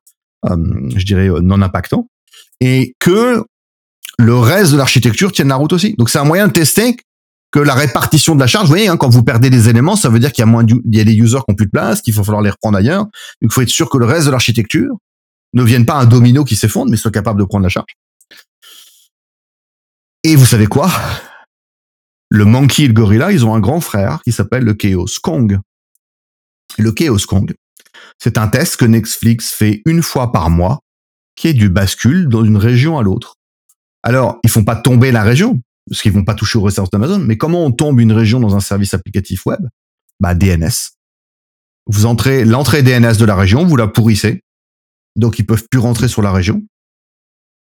euh, je dirais, euh, non impactant, et que le reste de l'architecture tienne la route aussi. Donc c'est un moyen de tester que la répartition de la charge, vous voyez, hein, quand vous perdez des éléments, ça veut dire qu'il y a moins, il y a des users qui ont plus de place, qu'il va falloir les reprendre ailleurs. Il faut être sûr que le reste de l'architecture ne vienne pas un domino qui s'effondre, mais soit capable de prendre la charge. Et vous savez quoi? Le Monkey et le Gorilla, ils ont un grand frère qui s'appelle le Chaos Kong. Le Chaos Kong, c'est un test que Netflix fait une fois par mois, qui est du bascule d'une région à l'autre. Alors, ils font pas tomber la région, parce qu'ils vont pas toucher aux ressources d'Amazon. Mais comment on tombe une région dans un service applicatif web? Bah DNS. Vous entrez l'entrée DNS de la région, vous la pourrissez, donc ils peuvent plus rentrer sur la région.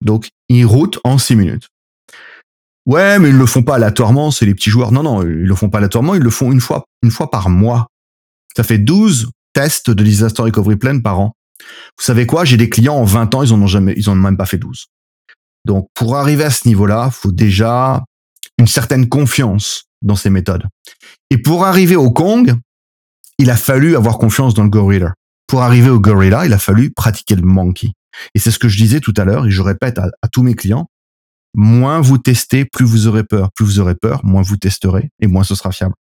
Donc ils routent en 6 minutes. Ouais, mais ils le font pas aléatoirement, c'est les petits joueurs. Non, non, ils le font pas aléatoirement, ils le font une fois, une fois par mois. Ça fait 12 tests de disaster recovery plan par an. Vous savez quoi? J'ai des clients en 20 ans, ils en ont jamais, ils en ont même pas fait 12. Donc pour arriver à ce niveau-là, faut déjà une certaine confiance dans ces méthodes. Et pour arriver au Kong, il a fallu avoir confiance dans le gorilla. Pour arriver au gorilla, il a fallu pratiquer le monkey. Et c'est ce que je disais tout à l'heure, et je répète à, tous mes clients, moins vous testez, plus vous aurez peur. Plus vous aurez peur, moins vous testerez, et moins ce sera fiable.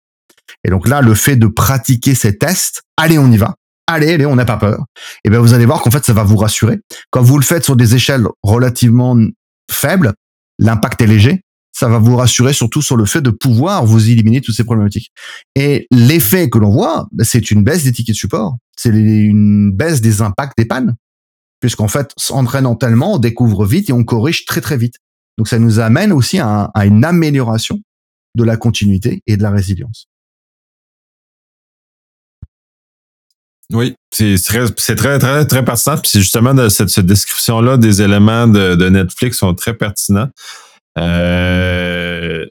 Et donc là, le fait de pratiquer ces tests, allez, on y va. Allez, allez, on n'a pas peur. Et bien, vous allez voir qu'en fait, ça va vous rassurer. Quand vous le faites sur des échelles relativement faibles, l'impact est léger ça va vous rassurer surtout sur le fait de pouvoir vous éliminer toutes ces problématiques. Et l'effet que l'on voit, bah, c'est une baisse des tickets de support, c'est une baisse des impacts des pannes, puisqu'en fait, s'entraînant tellement, on découvre vite et on corrige très très vite. Donc ça nous amène aussi à, une amélioration de la continuité et de la résilience. Oui, c'est très, très, très, très pertinent. c'est justement de cette, description-là des éléments de Netflix sont très pertinents. Euh,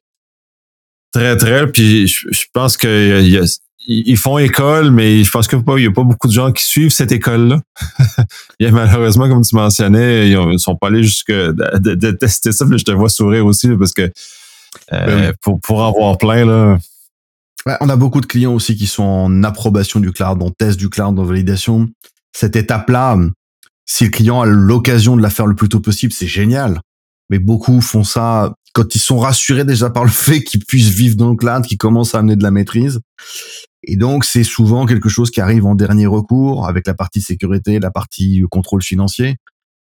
très, très. Puis je, pense qu'ils ils font école, mais je pense qu'il n'y a pas beaucoup de gens qui suivent cette école-là. malheureusement, comme tu mentionnais, ils ne sont pas allés jusque de, tester ça. je te vois sourire aussi parce que euh, ben pour, pour en voir plein, là. on a beaucoup de clients aussi qui sont en approbation du cloud, en test du cloud, en validation. Cette étape-là, si le client a l'occasion de la faire le plus tôt possible, c'est génial mais beaucoup font ça quand ils sont rassurés déjà par le fait qu'ils puissent vivre dans le cloud, qu'ils commencent à amener de la maîtrise. Et donc, c'est souvent quelque chose qui arrive en dernier recours avec la partie sécurité, la partie contrôle financier.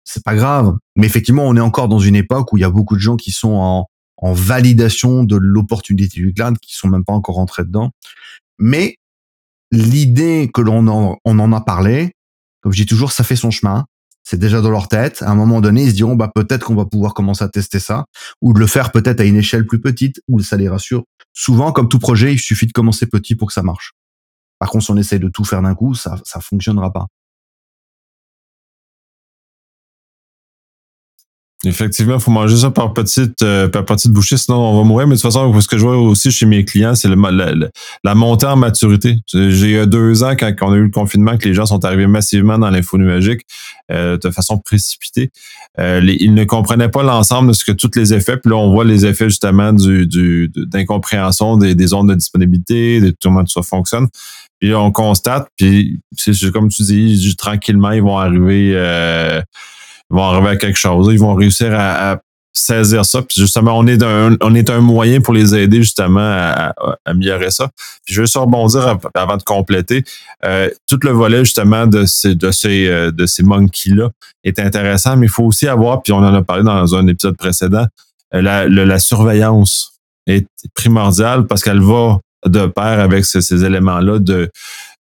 C'est pas grave. Mais effectivement, on est encore dans une époque où il y a beaucoup de gens qui sont en, validation de l'opportunité du cloud, qui sont même pas encore rentrés dedans. Mais l'idée que l'on en, on en a parlé, comme je dis toujours, ça fait son chemin c'est déjà dans leur tête. À un moment donné, ils se diront bah peut-être qu'on va pouvoir commencer à tester ça ou de le faire peut-être à une échelle plus petite où ça les rassure. Souvent, comme tout projet, il suffit de commencer petit pour que ça marche. Par contre, si on essaye de tout faire d'un coup, ça ça fonctionnera pas. Effectivement, il faut manger ça par petite, euh, par petite bouchée, sinon on va mourir. Mais de toute façon, ce que je vois aussi chez mes clients, c'est la, la, montée en maturité. J'ai eu deux ans, quand, on a eu le confinement, que les gens sont arrivés massivement dans l'info nuagique euh, de façon précipitée. Euh, ils ne comprenaient pas l'ensemble de ce que tous les effets. Puis là, on voit les effets justement du, du d'incompréhension des, des zones de disponibilité, de comment tout ça fonctionne. Puis on constate, puis c'est comme tu dis, tranquillement, ils vont arriver ils vont arriver à quelque chose. Ils vont réussir à, saisir ça. Puis justement, on est un, on est un moyen pour les aider justement à, améliorer ça. Puis je veux rebondir avant de compléter. Euh, tout le volet justement de ces de ces euh, de ces monkeys-là est intéressant, mais il faut aussi avoir, puis on en a parlé dans un épisode précédent, euh, la, la surveillance est primordiale parce qu'elle va de pair avec ces, éléments-là de,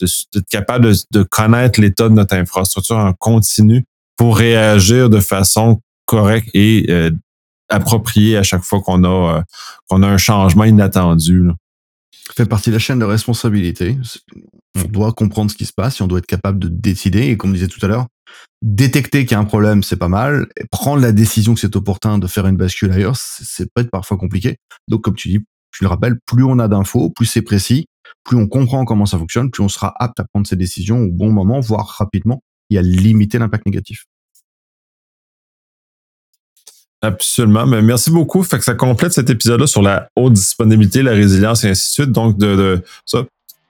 d'être capable de connaître l'état de notre infrastructure en continu pour réagir de façon correct et approprié à chaque fois qu'on a qu'on a un changement inattendu. Là. fait partie de la chaîne de responsabilité. On doit comprendre ce qui se passe et on doit être capable de décider. Et comme je disais tout à l'heure, détecter qu'il y a un problème, c'est pas mal. Et prendre la décision que c'est opportun de faire une bascule ailleurs, c'est peut être parfois compliqué. Donc, comme tu dis, tu le rappelles, plus on a d'infos, plus c'est précis, plus on comprend comment ça fonctionne, plus on sera apte à prendre ses décisions au bon moment, voire rapidement, et à limiter l'impact négatif. Absolument. Mais merci beaucoup. Fait que ça complète cet épisode-là sur la haute disponibilité, la résilience et ainsi de suite. Donc, de, ça,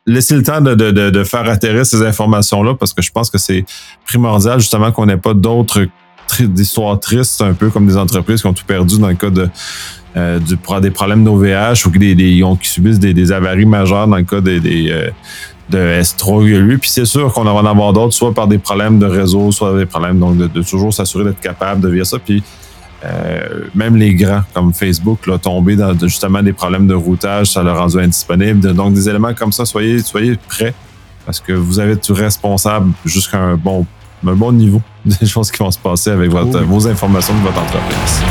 laisser le temps de, faire atterrir ces informations-là parce que je pense que c'est primordial justement qu'on n'ait pas d'autres d'histoires tristes, un peu comme des entreprises qui ont tout perdu dans le cas de euh, des problèmes d'OVH ou qui, subissent des, avaries majeures dans le cas des, des euh, de S3 Puis c'est sûr qu'on va en avoir d'autres, soit par des problèmes de réseau, soit des problèmes donc de, de toujours s'assurer d'être capable de vivre ça. Puis euh, même les grands comme Facebook, là, tomber dans justement des problèmes de routage, ça l'a rendu indisponible. Donc, des éléments comme ça, soyez, soyez prêts parce que vous avez tout responsable jusqu'à un bon, un bon niveau des choses qui vont se passer avec votre, vos informations de votre entreprise.